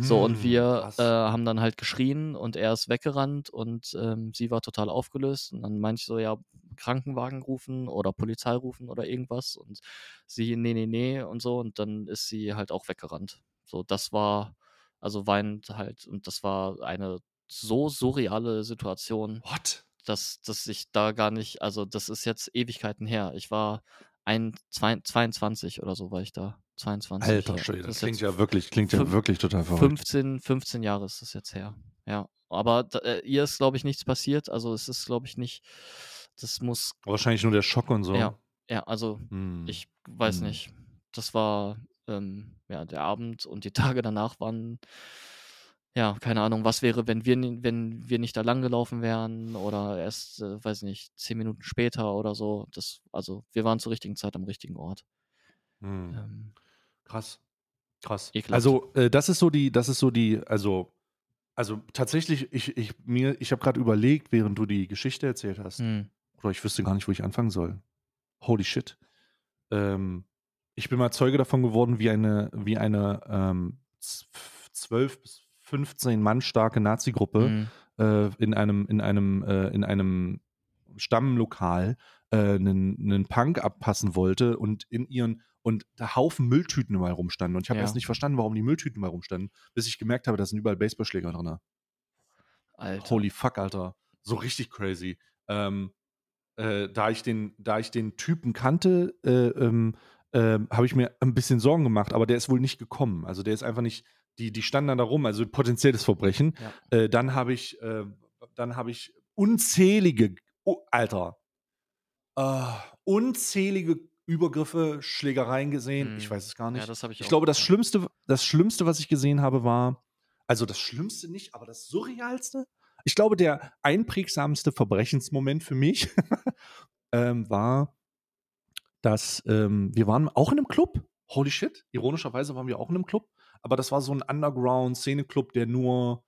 So, und Mhm, wir, äh, haben dann halt geschrien und er ist weggerannt und, ähm, sie war total aufgelöst und dann meinte ich so: „Ja, Krankenwagen rufen oder Polizei rufen oder irgendwas“ und sie: „Ne, ne, ne“ und so und dann ist sie halt auch weggerannt. So, das war also weinend halt und das war eine so surreale Situation, What? dass dass ich da gar nicht also, das ist jetzt Ewigkeiten her. Ich war ein zwei 22 oder so war ich da. 22, Alter. Schwede, Das klingt ja wirklich klingt ja wirklich total verrückt. 15 15 Jahre ist das jetzt her. Ja, aber äh, ihr ist, glaube ich, nichts passiert. Also, es ist, glaube ich, nicht das muss Wahrscheinlich nur der Schock und so. ja, ja, also, Mhm. ich weiß Mhm. nicht. Das war, ähm ja, der Abend und die Tage danach waren ja, keine Ahnung, was wäre, wenn wir wenn wir nicht da langgelaufen wären oder erst, äh, weiß nicht, 10 Minuten später oder so. Das also, wir waren zur richtigen Zeit am richtigen Ort. Mhm. Ähm, Krass. Krass. ekelhaft. Also, äh, das ist so die das ist so die also also tatsächlich, ich ich mir ich habe grad überlegt, während du die Geschichte erzählt hast Mhm. oder ich wüsste gar nicht, wo ich anfangen soll. Holy shit. Ähm, ich bin mal Zeuge davon geworden, wie eine wie eine, ähm, z 12 bis 15 Mann starke Nazi-Gruppe, Mhm. äh, in einem in einem, äh in einem Stammlokal, äh, 'nen 'nen Punk abpassen wollte und in ihren und da Haufen Mülltüten überall rumstanden. Und ich habe Ja. erst nicht verstanden, warum die Mülltüten überall rumstanden, bis ich gemerkt habe, da sind überall Baseballschläger drinne. Alter. Holy fuck, Alter. So richtig crazy. Ähm, äh, da ich den da ich den Typen kannte, äh, ähm, ähm, habe ich mir ein bisschen Sorgen gemacht, aber der ist wohl nicht gekommen. Also, der ist einfach nicht die die standen dann da rum, also potenzielles Verbrechen. Ja. Äh, dann habe ich äh, dann habe ich unzählige oh, Alter, äh, unzählige Übergriffe, Schlägereien gesehen. Ich Mhm. weiß es gar Ja, nicht. das habe ich Ich glaube, das ja. Schlimmste das Schlimmste, was ich gesehen habe, war also das Schlimmste nicht, aber das Surrealste? Ich glaube, der einprägsamste Verbrechensmoment für mich, ähm, war, dass, ähm wir waren auch in 'nem Club. Holy shit, ironischerweise waren wir auch in 'nem Club, aber das war so 'n Underground-Szene-Club, der nur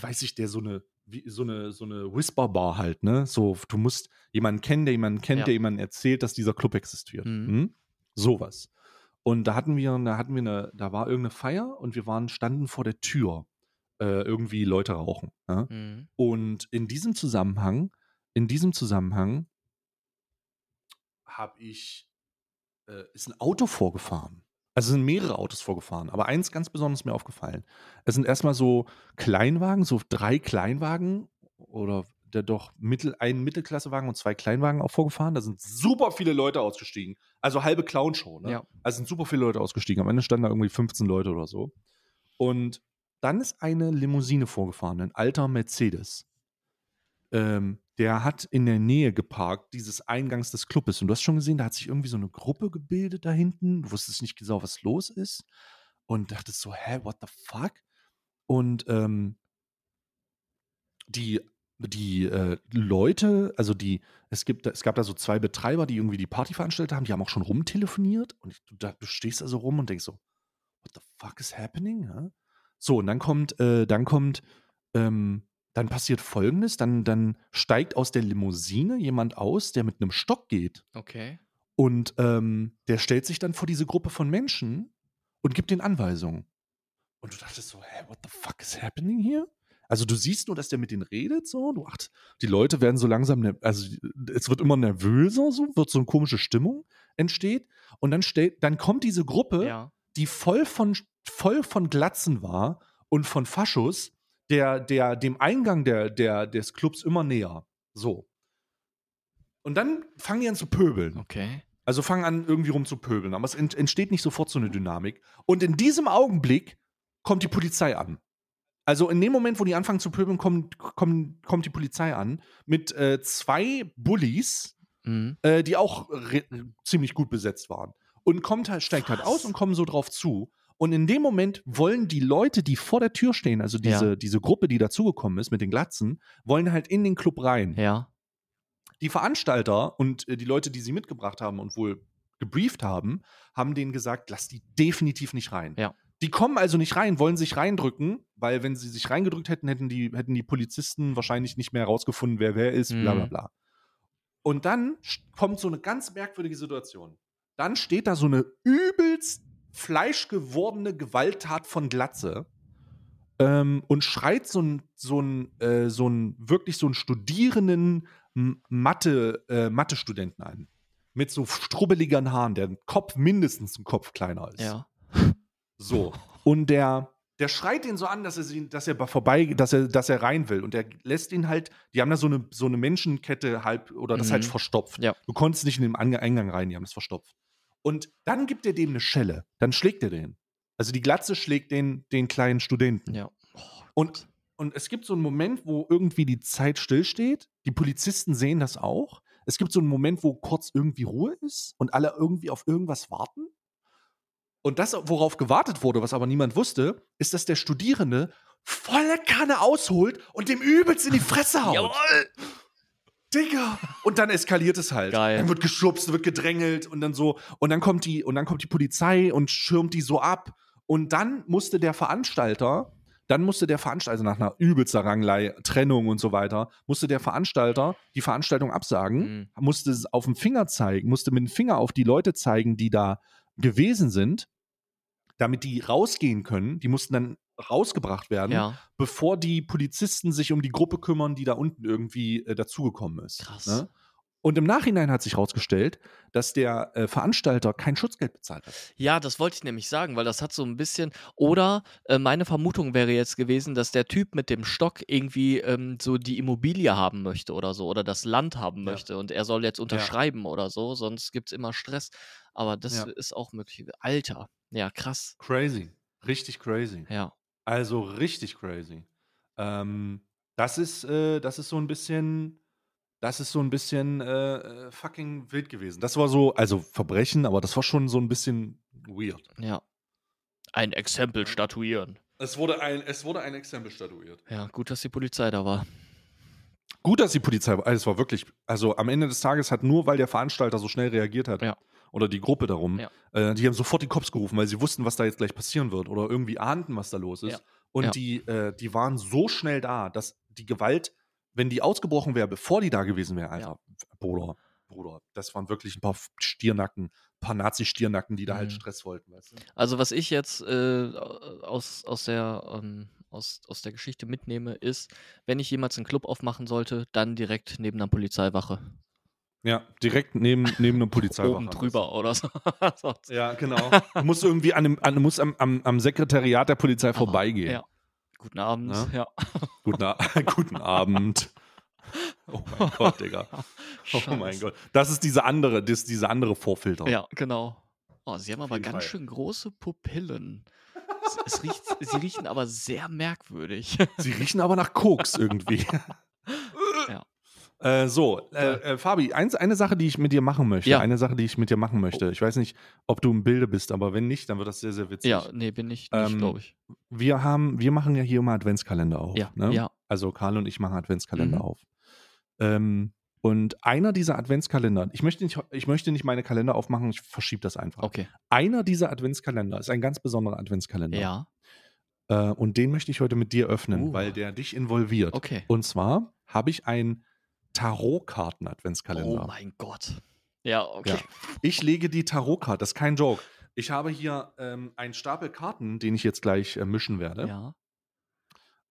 weiß ich, der so 'ne wie so 'ne so 'ne Whisper-Bar halt, ne? So, du musst jemanden kennen, der jemanden kennt, Ja. der jemandem erzählt, dass dieser Club existiert. Mhm. Mhm. So was. Und da hatten wir da hatten wir 'ne da war irgend 'ne Feier und wir waren standen vor der Tür, äh, irgendwie Leute rauchen, ja? Mhm. Und in diesem Zusammenhang in diesem Zusammenhang habe ich äh, ist 'n Auto vorgefahren. Also, sind mehrere Autos vorgefahren, aber eins ganz besonders mir aufgefallen. Es sind erst mal so Kleinwagen, so 3 Kleinwagen oder der doch Mittel ein Mittelklassewagen und 2 Kleinwagen auch vorgefahren. Da sind super viele Leute ausgestiegen. Also, halbe Clownshow, ne? Ja. Also, sind super viele Leute ausgestiegen. Am Ende standen da irgendwie 15 Leute oder so. Und dann ist eine Limousine vorgefahren, 'n alter Mercedes. Ähm, der hat in der Nähe geparkt dieses Eingangs des Clubes. Und du hast schon gesehen, da hat sich irgendwie so 'ne Gruppe gebildet da hinten. Du wusstest nicht genau, was los ist und dachtest so: „Hä, what the fuck?“ Und, ähm die die, äh, Leute also die es gibt es gab da so 2 Betreiber, die irgendwie die Party veranstaltet haben, die haben auch schon rumtelefoniert und du da du stehst da so rum und denkst so: „What the fuck is happening“, ja? So, und dann kommt äh, dann kommt ähm, dann passiert Folgendes, dann dann steigt aus der Limousine jemand aus, der mit 'nem Stock geht. Okay. Und, ähm, der stellt sich dann vor diese Gruppe von Menschen und gibt denen Anweisungen. Und du dachtest so: „Hä, what the fuck is happening here?“ Also, du siehst nur, dass der mit denen redet so. Du ach, die Leute werden so langsam also, es wird immer nervöser so, wird so 'ne komische Stimmung entsteht. Und dann stellt dann kommt diese Gruppe, Ja. die voll von voll von Glatzen war und von Faschos, der der dem Eingang der der des Clubs immer näher. So. Und dann fangen die an zu pöbeln. Okay. Also, fangen an, irgendwie rum zu pöbeln, aber es ent entsteht nicht sofort so 'ne Dynamik. Und in diesem Augenblick kommt die Polizei an. Also in dem Moment, wo die anfangen zu pöbeln, kommt, kommt, kommt die Polizei an mit äh, zwei Bullies, Mhm. äh, die auch ziemlich gut besetzt waren. Und kommt halt, steigt halt aus und kommen so drauf zu. Und in dem Moment wollen die Leute, die vor der Tür stehen, also diese, Ja. diese Gruppe, die dazugekommen ist mit den Glatzen, wollen halt in den Club rein. Ja. Die Veranstalter und äh, die Leute, die sie mitgebracht haben und wohl gebrieft haben, haben denen gesagt, lass die definitiv nicht rein. Ja. Die kommen also nicht rein, wollen sich reindrücken, weil wenn sie sich reingedrückt hätten, hätten die, hätten die Polizisten wahrscheinlich nicht mehr herausgefunden, wer wer ist, bla bla Mhm. bla. Und dann kommt so eine ganz merkwürdige Situation. Dann steht da so eine übelst fleischgewordene Gewalttat von Glatze ähm, und schreit so ein, so ein, äh, so ein, wirklich so einen Studierenden Mathe, äh, Mathe-Studenten an. Mit so strubbeligeren Haaren, der Kopf mindestens einen Kopf kleiner ist. Ja. So. Und der, der schreit ihn so an, dass er, sie, dass er vorbei, dass er, dass er rein will. Und der lässt ihn halt, die haben da so eine, so eine Menschenkette halb oder das Mhm. halt verstopft. Ja. Du konntest nicht in den Eingang rein, die haben das verstopft. Und dann gibt er dem eine Schelle. Dann schlägt er den. Also die Glatze schlägt den, den kleinen Studenten. Ja. Oh, Und, und es gibt so einen Moment, wo irgendwie die Zeit stillsteht. Die Polizisten sehen das auch. Es gibt so einen Moment, wo kurz irgendwie Ruhe ist und alle irgendwie auf irgendwas warten. Und das, worauf gewartet wurde, was aber niemand wusste, ist, dass der Studierende volle Kanne ausholt und dem übelst in die Fresse haut. Jawohl! Digga! Und dann eskaliert es halt. Geil. Dann wird geschubst, wird gedrängelt und dann so. Und dann kommt die, und dann kommt die Polizei und schirmt die so ab. Und dann musste der Veranstalter, dann musste der Veranstalter, also nach einer übelster Ranglei, Trennung und so weiter, musste der Veranstalter die Veranstaltung absagen, Mhm. musste es auf dem Finger zeigen, musste mit dem Finger auf die Leute zeigen, die da gewesen sind, damit die rausgehen können. Die mussten dann rausgebracht werden Ja. bevor die Polizisten sich um die Gruppe kümmern, die da unten irgendwie äh, dazugekommen ist. Krass. Ne? Und im Nachhinein hat sich herausgestellt, dass der äh, Veranstalter kein Schutzgeld bezahlt hat. Ja, das wollte ich nämlich sagen, weil das hat so ein bisschen. Oder äh, meine Vermutung wäre jetzt gewesen, dass der Typ mit dem Stock irgendwie ähm, so die Immobilie haben möchte oder so oder das Land haben Ja. möchte und er soll jetzt unterschreiben oder so, sonst gibt es immer Stress. Aber das Ja. ist auch möglich. Alter, ja, krass. Crazy. Richtig crazy. Ja. Also richtig crazy. Ähm, das ist, äh, das ist so ein bisschen, das ist so ein bisschen äh, äh, fucking wild gewesen. Das war so, also Verbrechen, aber das war schon so ein bisschen weird. Ja. Ein Exempel statuieren. Es wurde ein, es wurde ein Exempel statuiert. Ja, gut, dass die Polizei da war. Gut, dass die Polizei, also es war wirklich, also am Ende des Tages hat nur, weil der Veranstalter so schnell reagiert hat Ja. Oder die Gruppe darum, Ja. äh, die haben sofort die Cops gerufen, weil sie wussten, was da jetzt gleich passieren wird oder irgendwie ahnten, was da los ist. Ja. Und Ja. die, äh, die waren so schnell da, dass die Gewalt, wenn die ausgebrochen wäre, bevor die da gewesen wäre, Alter, Bruder, Bruder, das waren wirklich ein paar Stiernacken, ein paar Nazi-Stiernacken, die da halt Mhm. Stress wollten, weißt du? Also was ich jetzt äh, aus, aus, der, ähm, aus, aus der Geschichte mitnehme, ist, wenn ich jemals einen Club aufmachen sollte, dann direkt neben einer Polizeiwache. Ja, direkt neben, neben einem Polizeiwache. Oben drüber oder so. Ja, genau. Du musst irgendwie an dem, an, musst am, am, am Sekretariat der Polizei vorbeigehen. Ja. Guten Abend. Ja? Ja. Guten, A- Guten Abend. Oh mein Gott, Digga. Oh mein Scheiße. Gott. Das ist diese andere, das, diese andere Vorfilter. Ja, genau. Oh, sie haben aber ganz Fall. schön große Pupillen. Es, es riecht, sie riechen aber sehr merkwürdig. Sie riechen aber nach Koks irgendwie. Ja. Äh, so, äh, äh, Fabi, eins, eine Sache, die ich mit dir machen möchte. Ja. Eine Sache, die ich mit dir machen möchte. Ich weiß nicht, ob du im Bilde bist, aber wenn nicht, dann wird das sehr, sehr witzig. Ja, nee, bin ich nicht, Ähm, glaube ich. Wir haben, wir machen ja hier immer Adventskalender auf. Ja, ne? ja. Also Karl und ich machen Adventskalender Mhm. auf. Ähm, und einer dieser Adventskalender, ich möchte nicht, ich möchte nicht meine Kalender aufmachen, ich verschiebe das einfach. Okay. Einer dieser Adventskalender ist ein ganz besonderer Adventskalender. Ja, Äh, und den möchte ich heute mit dir öffnen, Uh. weil der dich involviert. okay. Und zwar habe ich einen Tarotkarten-Adventskalender. Oh mein Gott. Ja, okay. Ja. Ich lege die Tarotkarte, das ist kein Joke. Ich habe hier ähm, einen Stapel Karten, den ich jetzt gleich äh, mischen werde. Ja.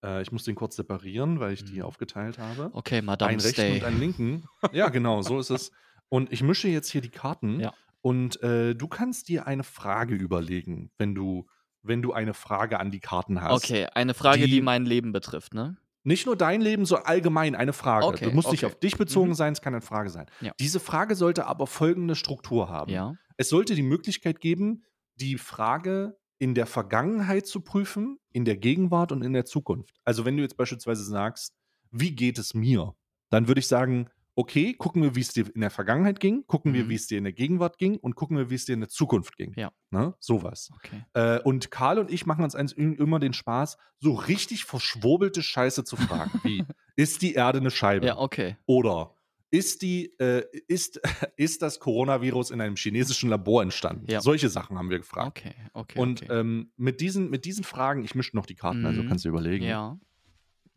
Äh, ich muss den kurz separieren, weil ich die Mhm. aufgeteilt habe. Okay, Madame einen rechten Stay. und einen linken. Ja, genau, so ist es. Und ich mische jetzt hier die Karten. Ja. Und äh, du kannst dir eine Frage überlegen, wenn du, wenn du eine Frage an die Karten hast. Okay, eine Frage, die, die- mein Leben betrifft, ne? Nicht nur dein Leben, so allgemein eine Frage. Okay, du musst nicht okay. auf dich bezogen Mhm. sein, es kann eine Frage sein. Ja. Diese Frage sollte aber folgende Struktur haben. Ja. Es sollte die Möglichkeit geben, die Frage in der Vergangenheit zu prüfen, in der Gegenwart und in der Zukunft. Also wenn du jetzt beispielsweise sagst, wie geht es mir? Dann würde ich sagen, okay, gucken wir, wie es dir in der Vergangenheit ging, gucken wir, Mhm. wie es dir in der Gegenwart ging und gucken wir, wie es dir in der Zukunft ging. Ja. Ne? Sowas. Okay. Äh, und Karl und ich machen uns eins immer den Spaß, so richtig verschwurbelte Scheiße zu fragen, wie ist die Erde eine Scheibe? Ja, okay. Oder ist, die, äh, ist, ist das Coronavirus in einem chinesischen Labor entstanden? Ja. Solche Sachen haben wir gefragt. Okay, okay. Und okay. ähm, mit, diesen, mit diesen Fragen, ich mische noch die Karten, also Mhm. kannst du überlegen, ja.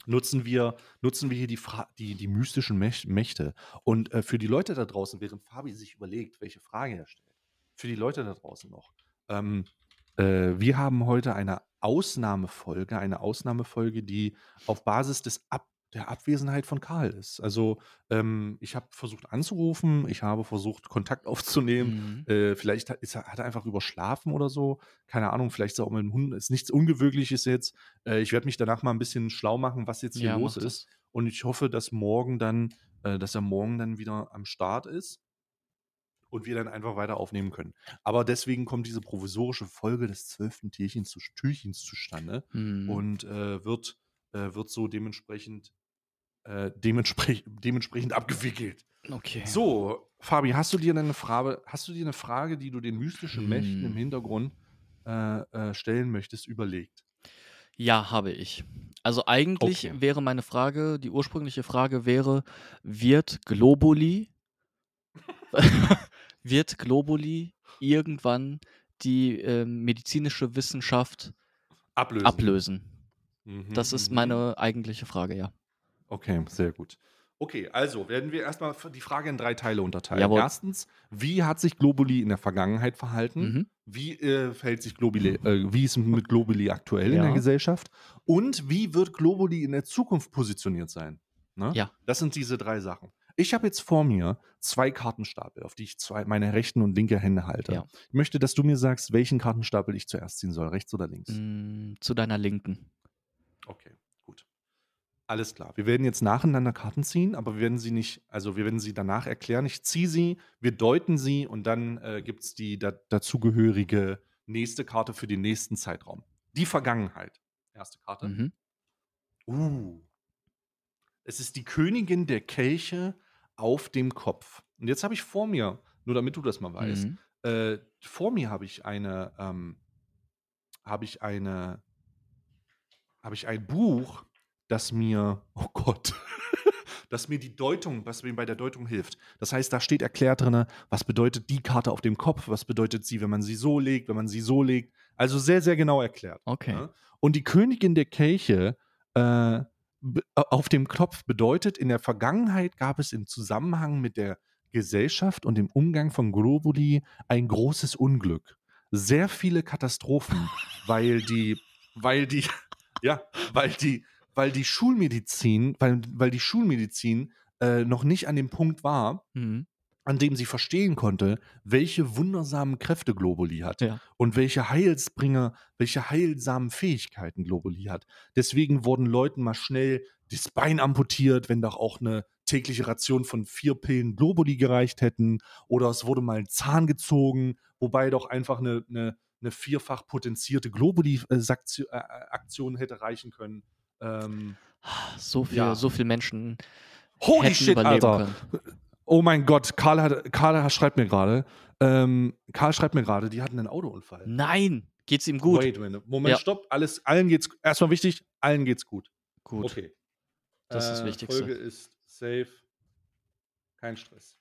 Nutzen, wir, nutzen wir hier die, Fra die, die mystischen Mäch- Mächte. Und äh, für die Leute da draußen, während Fabi sich überlegt, welche Frage er stellt, für die Leute da draußen noch, ähm, äh, wir haben heute eine Ausnahmefolge, eine Ausnahmefolge, die auf Basis des Ab der Abwesenheit von Karl ist. Also ähm, ich habe versucht anzurufen, ich habe versucht Kontakt aufzunehmen. Mhm. Äh, vielleicht hat, ist, er- hat er einfach überschlafen oder so. Keine Ahnung, vielleicht ist er auch mit dem Hund. Ist nichts Ungewöhnliches jetzt. Äh, ich werde mich danach mal ein bisschen schlau machen, was jetzt hier Ja, los ist. Und ich hoffe, dass morgen dann, äh, dass er morgen dann wieder am Start ist und wir dann einfach weiter aufnehmen können. Aber deswegen kommt diese provisorische Folge des zwölften Türchens, zu, Türchens zustande Mhm. und äh, wird, äh, wird so dementsprechend, äh, dementsprech dementsprechend abgewickelt. Okay. So, Fabi, hast du dir eine Frage, hast du dir eine Frage, die du den mystischen Mächten im Hm. Hintergrund äh, äh, stellen möchtest, überlegt? Ja, habe ich. Also eigentlich Okay. wäre meine Frage, die ursprüngliche Frage wäre, wird Globuli, wird Globuli irgendwann die ähm, medizinische Wissenschaft Ablösen. ablösen? Mhm, Das ist mhm. meine eigentliche Frage, ja. Okay, sehr gut. Okay, also werden wir erstmal die Frage in drei Teile unterteilen. Jawohl. Erstens, wie hat sich Globuli in der Vergangenheit verhalten? Mhm. Wie äh, verhält sich Globuli, äh, wie ist mit Globuli aktuell in der Ja. Gesellschaft? Und wie wird Globuli in der Zukunft positioniert sein? Ne? Ja. Das sind diese drei Sachen. Ich habe jetzt vor mir zwei Kartenstapel, auf die ich zwei, meine rechten und linke Hände halte. Ja. Ich möchte, dass du mir sagst, welchen Kartenstapel ich zuerst ziehen soll, rechts oder links. Mm, zu deiner Linken. Okay. Alles klar. Wir werden jetzt nacheinander Karten ziehen, aber wir werden sie nicht, also wir werden sie danach erklären. Ich ziehe sie, wir deuten sie und dann äh, gibt es die da, dazugehörige nächste Karte für den nächsten Zeitraum. Die Vergangenheit. Erste Karte. Mhm. Uh. Es ist die Königin der Kelche auf dem Kopf. Und jetzt habe ich vor mir, nur damit du das mal weißt, Mhm. äh, vor mir habe ich eine, ähm, habe ich eine, habe ich ein Buch, das mir, oh Gott, das mir die Deutung, was mir bei der Deutung hilft. Das heißt, da steht erklärt drin, was bedeutet die Karte auf dem Kopf, was bedeutet sie, wenn man sie so legt, wenn man sie so legt. Also sehr, sehr genau erklärt. Okay. Ne? Und die Königin der Kelche äh, be- auf dem Knopf bedeutet, in der Vergangenheit gab es im Zusammenhang mit der Gesellschaft und dem Umgang von Globuli ein großes Unglück. Sehr viele Katastrophen, weil die, weil die, ja, weil die, weil die Schulmedizin, weil, weil die Schulmedizin äh, noch nicht an dem Punkt war, Mhm. an dem sie verstehen konnte, welche wundersamen Kräfte Globuli hat Ja. und welche Heilsbringer, welche heilsamen Fähigkeiten Globuli hat. Deswegen wurden Leuten mal schnell das Bein amputiert, wenn doch auch eine tägliche Ration von vier Pillen Globuli gereicht hätten. Oder es wurde mal ein Zahn gezogen, wobei doch einfach eine, eine, eine vierfach potenzierte Globuli-Aktion hätte reichen können. Ähm, So viel, Ja. so viel Menschen Holy hätten shit, überleben Alter. können. Oh mein Gott, Karl, hat, Karl schreibt mir gerade, ähm, Karl schreibt mir gerade, die hatten einen Autounfall. Nein, geht's ihm gut? Wait minute. Moment, Ja. stopp. Alles, allen geht's, erstmal wichtig, allen geht's gut. Gut. Okay. Das ist das Äh, Wichtigste. Folge ist safe. Kein Stress.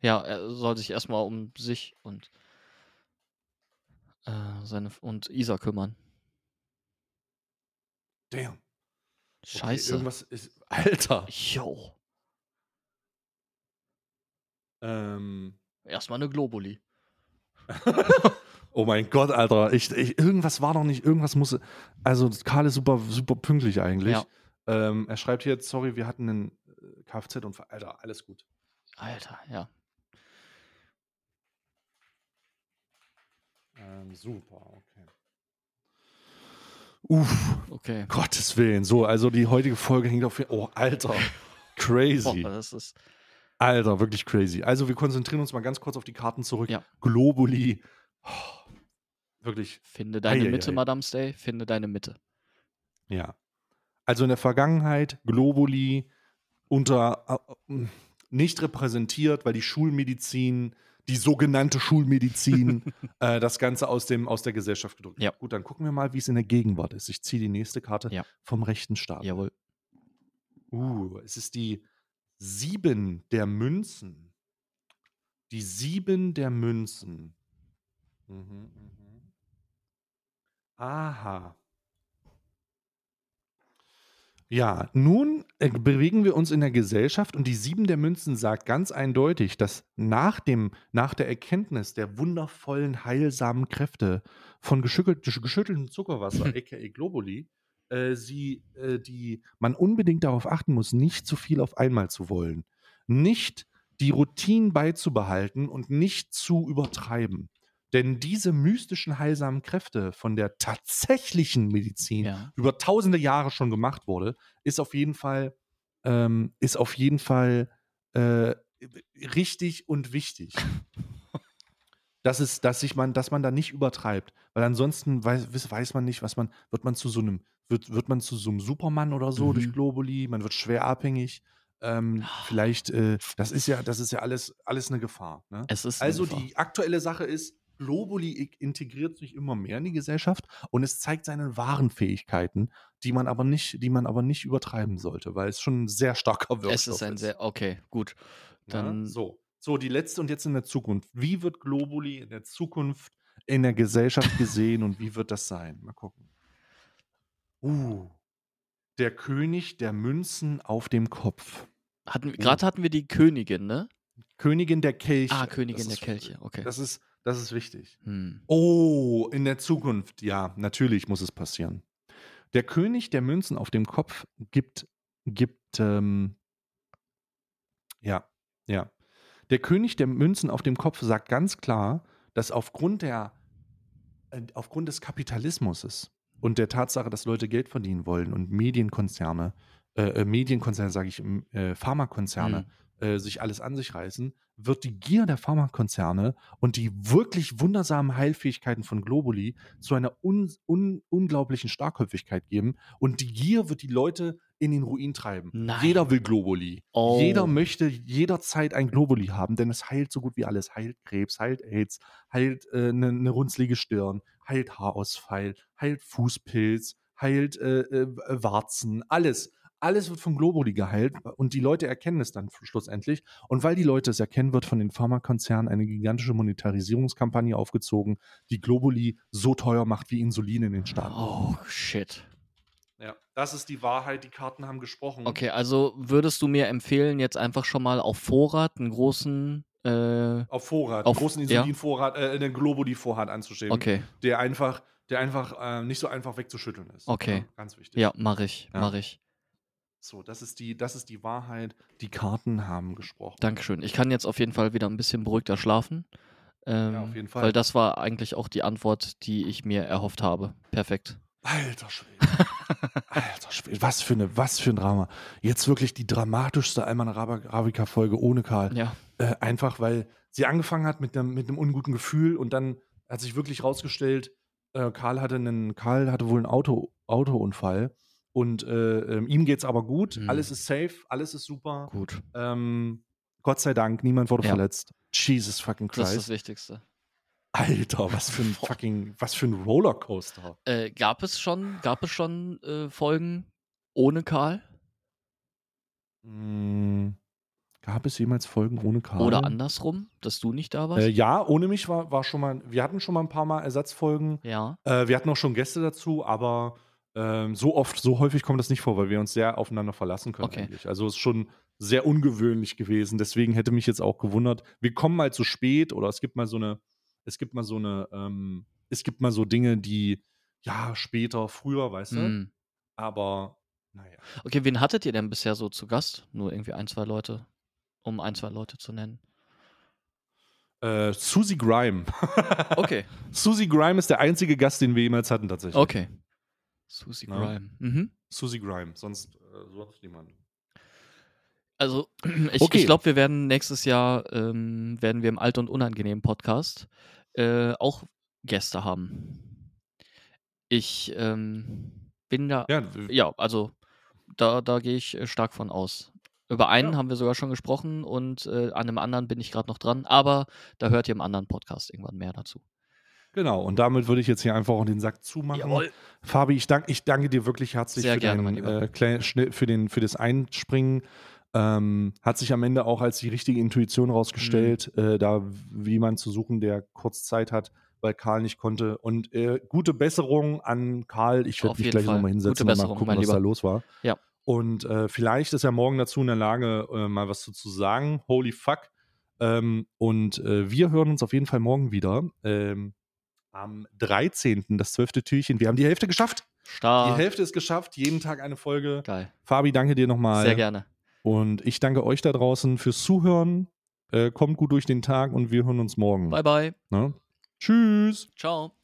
Ja, er soll sich erstmal um sich und äh, seine und Isa kümmern. Damn. Okay, Scheiße. irgendwas ist. Alter. Jo. Ähm, Erstmal eine Globuli. oh mein Gott, Alter. Ich, ich, irgendwas war doch nicht, irgendwas muss. Also, Karl ist super, super pünktlich eigentlich. Ja. Ähm, er schreibt hier, sorry, wir hatten einen äh, Kfz-Unfall. Alter, alles gut. Alter, ja. Ähm, super, okay. Uff, Okay. Gottes Willen. So, also die heutige Folge hängt auf. Oh, Alter. Boah, Crazy. das ist. Alter, wirklich crazy. Also, wir konzentrieren uns mal ganz kurz auf die Karten zurück. Ja. Globuli. Oh, Wirklich, Finde deine Eieiei. Mitte, Madame Stay, finde deine Mitte. ja. Also in der Vergangenheit Globuli unter äh, nicht repräsentiert, weil die Schulmedizin, die sogenannte Schulmedizin, äh, das Ganze aus, dem, aus der Gesellschaft gedrückt. Ja. Gut, dann gucken wir mal, wie es in der Gegenwart ist. Ich ziehe die nächste Karte Ja. vom rechten Stapel. Jawohl. Uh, es ist die Sieben der Münzen. Die Sieben der Münzen. Mhm, mhm. Aha. Ja, nun äh, bewegen wir uns in der Gesellschaft und die Sieben der Münzen sagt ganz eindeutig, dass nach, dem, nach der Erkenntnis der wundervollen, heilsamen Kräfte von geschüttelt, geschütteltem Zuckerwasser, aka Globuli, äh, sie, äh, die, man unbedingt darauf achten muss, nicht zu viel auf einmal zu wollen. Nicht die Routinen beizubehalten und nicht zu übertreiben. Denn diese mystischen heilsamen Kräfte von der tatsächlichen Medizin Ja. über tausende Jahre schon gemacht wurde, ist auf jeden Fall, ähm, ist auf jeden Fall äh, richtig und wichtig. dass, es, dass, sich man, dass man da nicht übertreibt. Weil ansonsten weiß, weiß- man nicht, was man, wird man zu so einem, wird, wird man zu so einem Supermann oder so Mhm. durch Globuli, man wird schwer abhängig. Ähm, vielleicht, äh, das ist ja, das ist ja alles, alles eine Gefahr. Ne? Es ist eine Also Gefahr. die aktuelle Sache ist, Globuli integriert sich immer mehr in die Gesellschaft und es zeigt seine wahren Fähigkeiten, die man aber nicht, die man aber nicht übertreiben sollte, weil es schon ein sehr starker Wirkstoff Es ist ein sehr, okay, gut. Ja, Dann, so. So, die letzte und jetzt in der Zukunft. Wie wird Globuli in der Zukunft in der Gesellschaft gesehen und wie wird das sein? Mal gucken. Uh. Der König der Münzen auf dem Kopf. hatten, Uh. gerade hatten wir die Königin, ne? Königin der Kelche. Ah, Königin Das der ist- Kelche, okay. Das ist, das ist wichtig. Hm. Oh, in der Zukunft. Ja, natürlich muss es passieren. Der König der Münzen auf dem Kopf gibt, gibt, ähm, ja, ja. Der König der Münzen auf dem Kopf sagt ganz klar, dass aufgrund der, äh, aufgrund des Kapitalismus und der Tatsache, dass Leute Geld verdienen wollen und Medienkonzerne, äh, äh, Medienkonzerne sage ich, äh, Pharmakonzerne, Hm. Äh, sich alles an sich reißen, wird die Gier der Pharmakonzerne und die wirklich wundersamen Heilfähigkeiten von Globuli zu einer un un unglaublichen Starkhäufigkeit geben. Und die Gier wird die Leute in den Ruin treiben. Nein. Jeder will Globuli. Oh. Jeder möchte jederzeit ein Globuli haben, denn es heilt so gut wie alles. Heilt Krebs, heilt AIDS, heilt eine äh, ne- ne runzlige Stirn, heilt Haarausfall, heilt Fußpilz, heilt äh, äh, Warzen, alles. Alles wird von Globuli geheilt und die Leute erkennen es dann schlussendlich. Und weil die Leute es erkennen, wird von den Pharmakonzernen eine gigantische Monetarisierungskampagne aufgezogen, die Globuli so teuer macht wie Insulin in den Staaten. Oh, shit. Ja, das ist die Wahrheit. Die Karten haben gesprochen. Okay, also würdest du mir empfehlen, jetzt einfach schon mal auf Vorrat einen großen. Äh, Auf Vorrat, Auf- großen ja. Insulinvorrat, äh, den Globuli-Vorrat anzustellen, okay, der einfach, der einfach äh, nicht so einfach wegzuschütteln ist. Okay. Ja, ganz wichtig. ja, mach ich, Ja. mach ich. So, das ist die, das ist die Wahrheit. Die Karten haben gesprochen. Dankeschön. Ich kann jetzt auf jeden Fall wieder ein bisschen beruhigter schlafen. Ähm, Ja, auf jeden Fall. Weil das war eigentlich auch die Antwort, die ich mir erhofft habe. Perfekt. Alter Schwede. Alter Schwede. Was für, eine, was für ein Drama. Jetzt wirklich die dramatischste Alman Arabica-Folge ohne Karl. Ja. Äh, einfach, weil sie angefangen hat mit einem, mit einem unguten Gefühl und dann hat sich wirklich rausgestellt, äh, Karl hatte einen, Karl hatte wohl einen Auto, Autounfall und äh, ähm, ihm geht's aber gut. Mhm. Alles ist safe, alles ist super. Gut. Ähm, Gott sei Dank, niemand wurde Ja. verletzt. Jesus fucking Das ist das Christ. Wichtigste. Alter, was für ein fucking, was für ein Rollercoaster. Äh, gab es schon, gab es schon äh, Folgen ohne Karl? Mm, gab es jemals Folgen ohne Karl? Oder andersrum, dass du nicht da warst? Äh, ja, ohne mich war, war schon mal, wir hatten schon mal ein paar Mal Ersatzfolgen. ja. Äh, wir hatten auch schon Gäste dazu, aber ähm, so oft, so häufig kommt das nicht vor, weil wir uns sehr aufeinander verlassen können Okay. eigentlich. Also es ist schon sehr ungewöhnlich gewesen. Deswegen hätte mich jetzt auch gewundert. Wir kommen mal zu spät oder es gibt mal so eine, es gibt mal so eine, ähm, es gibt mal so Dinge, die ja später, früher, weißt du. Hm. Aber naja. Okay, wen hattet ihr denn bisher so zu Gast? Nur irgendwie ein, zwei Leute, um ein, zwei Leute zu nennen. Äh, Susie Grime. Okay, Susie Grime ist der einzige Gast, den wir jemals hatten tatsächlich. okay. Susie Ja. Grime. Mhm. Susie Grime, sonst, äh, sonst niemand. Also, ich, Okay. ich glaube, wir werden nächstes Jahr, ähm, werden wir im Alt und Unangenehm Podcast äh, auch Gäste haben. Ich ähm, bin da, Ja, ja, also da, da gehe ich äh, stark von aus. Über einen Ja. haben wir sogar schon gesprochen und äh, an einem anderen bin ich gerade noch dran, aber da hört ihr im anderen Podcast irgendwann mehr dazu. Genau, und damit würde ich jetzt hier einfach auch den Sack zumachen. Fabi, ich, dank, ich danke dir wirklich herzlich Sehr für, gerne, Lieber. äh, für, den, für das Einspringen. Ähm, hat sich am Ende auch als die richtige Intuition rausgestellt, Mhm. äh, da jemanden zu suchen, der kurz Zeit hat, weil Karl nicht konnte. Und äh, gute Besserung an Karl. Ich werde mich gleich nochmal hinsetzen und mal gucken, was da Lieber. los war. Ja. Und äh, vielleicht ist er morgen dazu in der Lage, äh, mal was zu sagen. Holy fuck. Ähm, und äh, wir hören uns auf jeden Fall morgen wieder. Ähm, am 13. das zwölfte Türchen. Wir haben die Hälfte geschafft. Die Stark. Hälfte ist geschafft. Jeden Tag eine Folge. Geil. Fabi, danke dir nochmal. Sehr gerne. Und ich danke euch da draußen fürs Zuhören. Äh, kommt gut durch den Tag und wir hören uns morgen. Bye, bye. Ne? Tschüss. Ciao.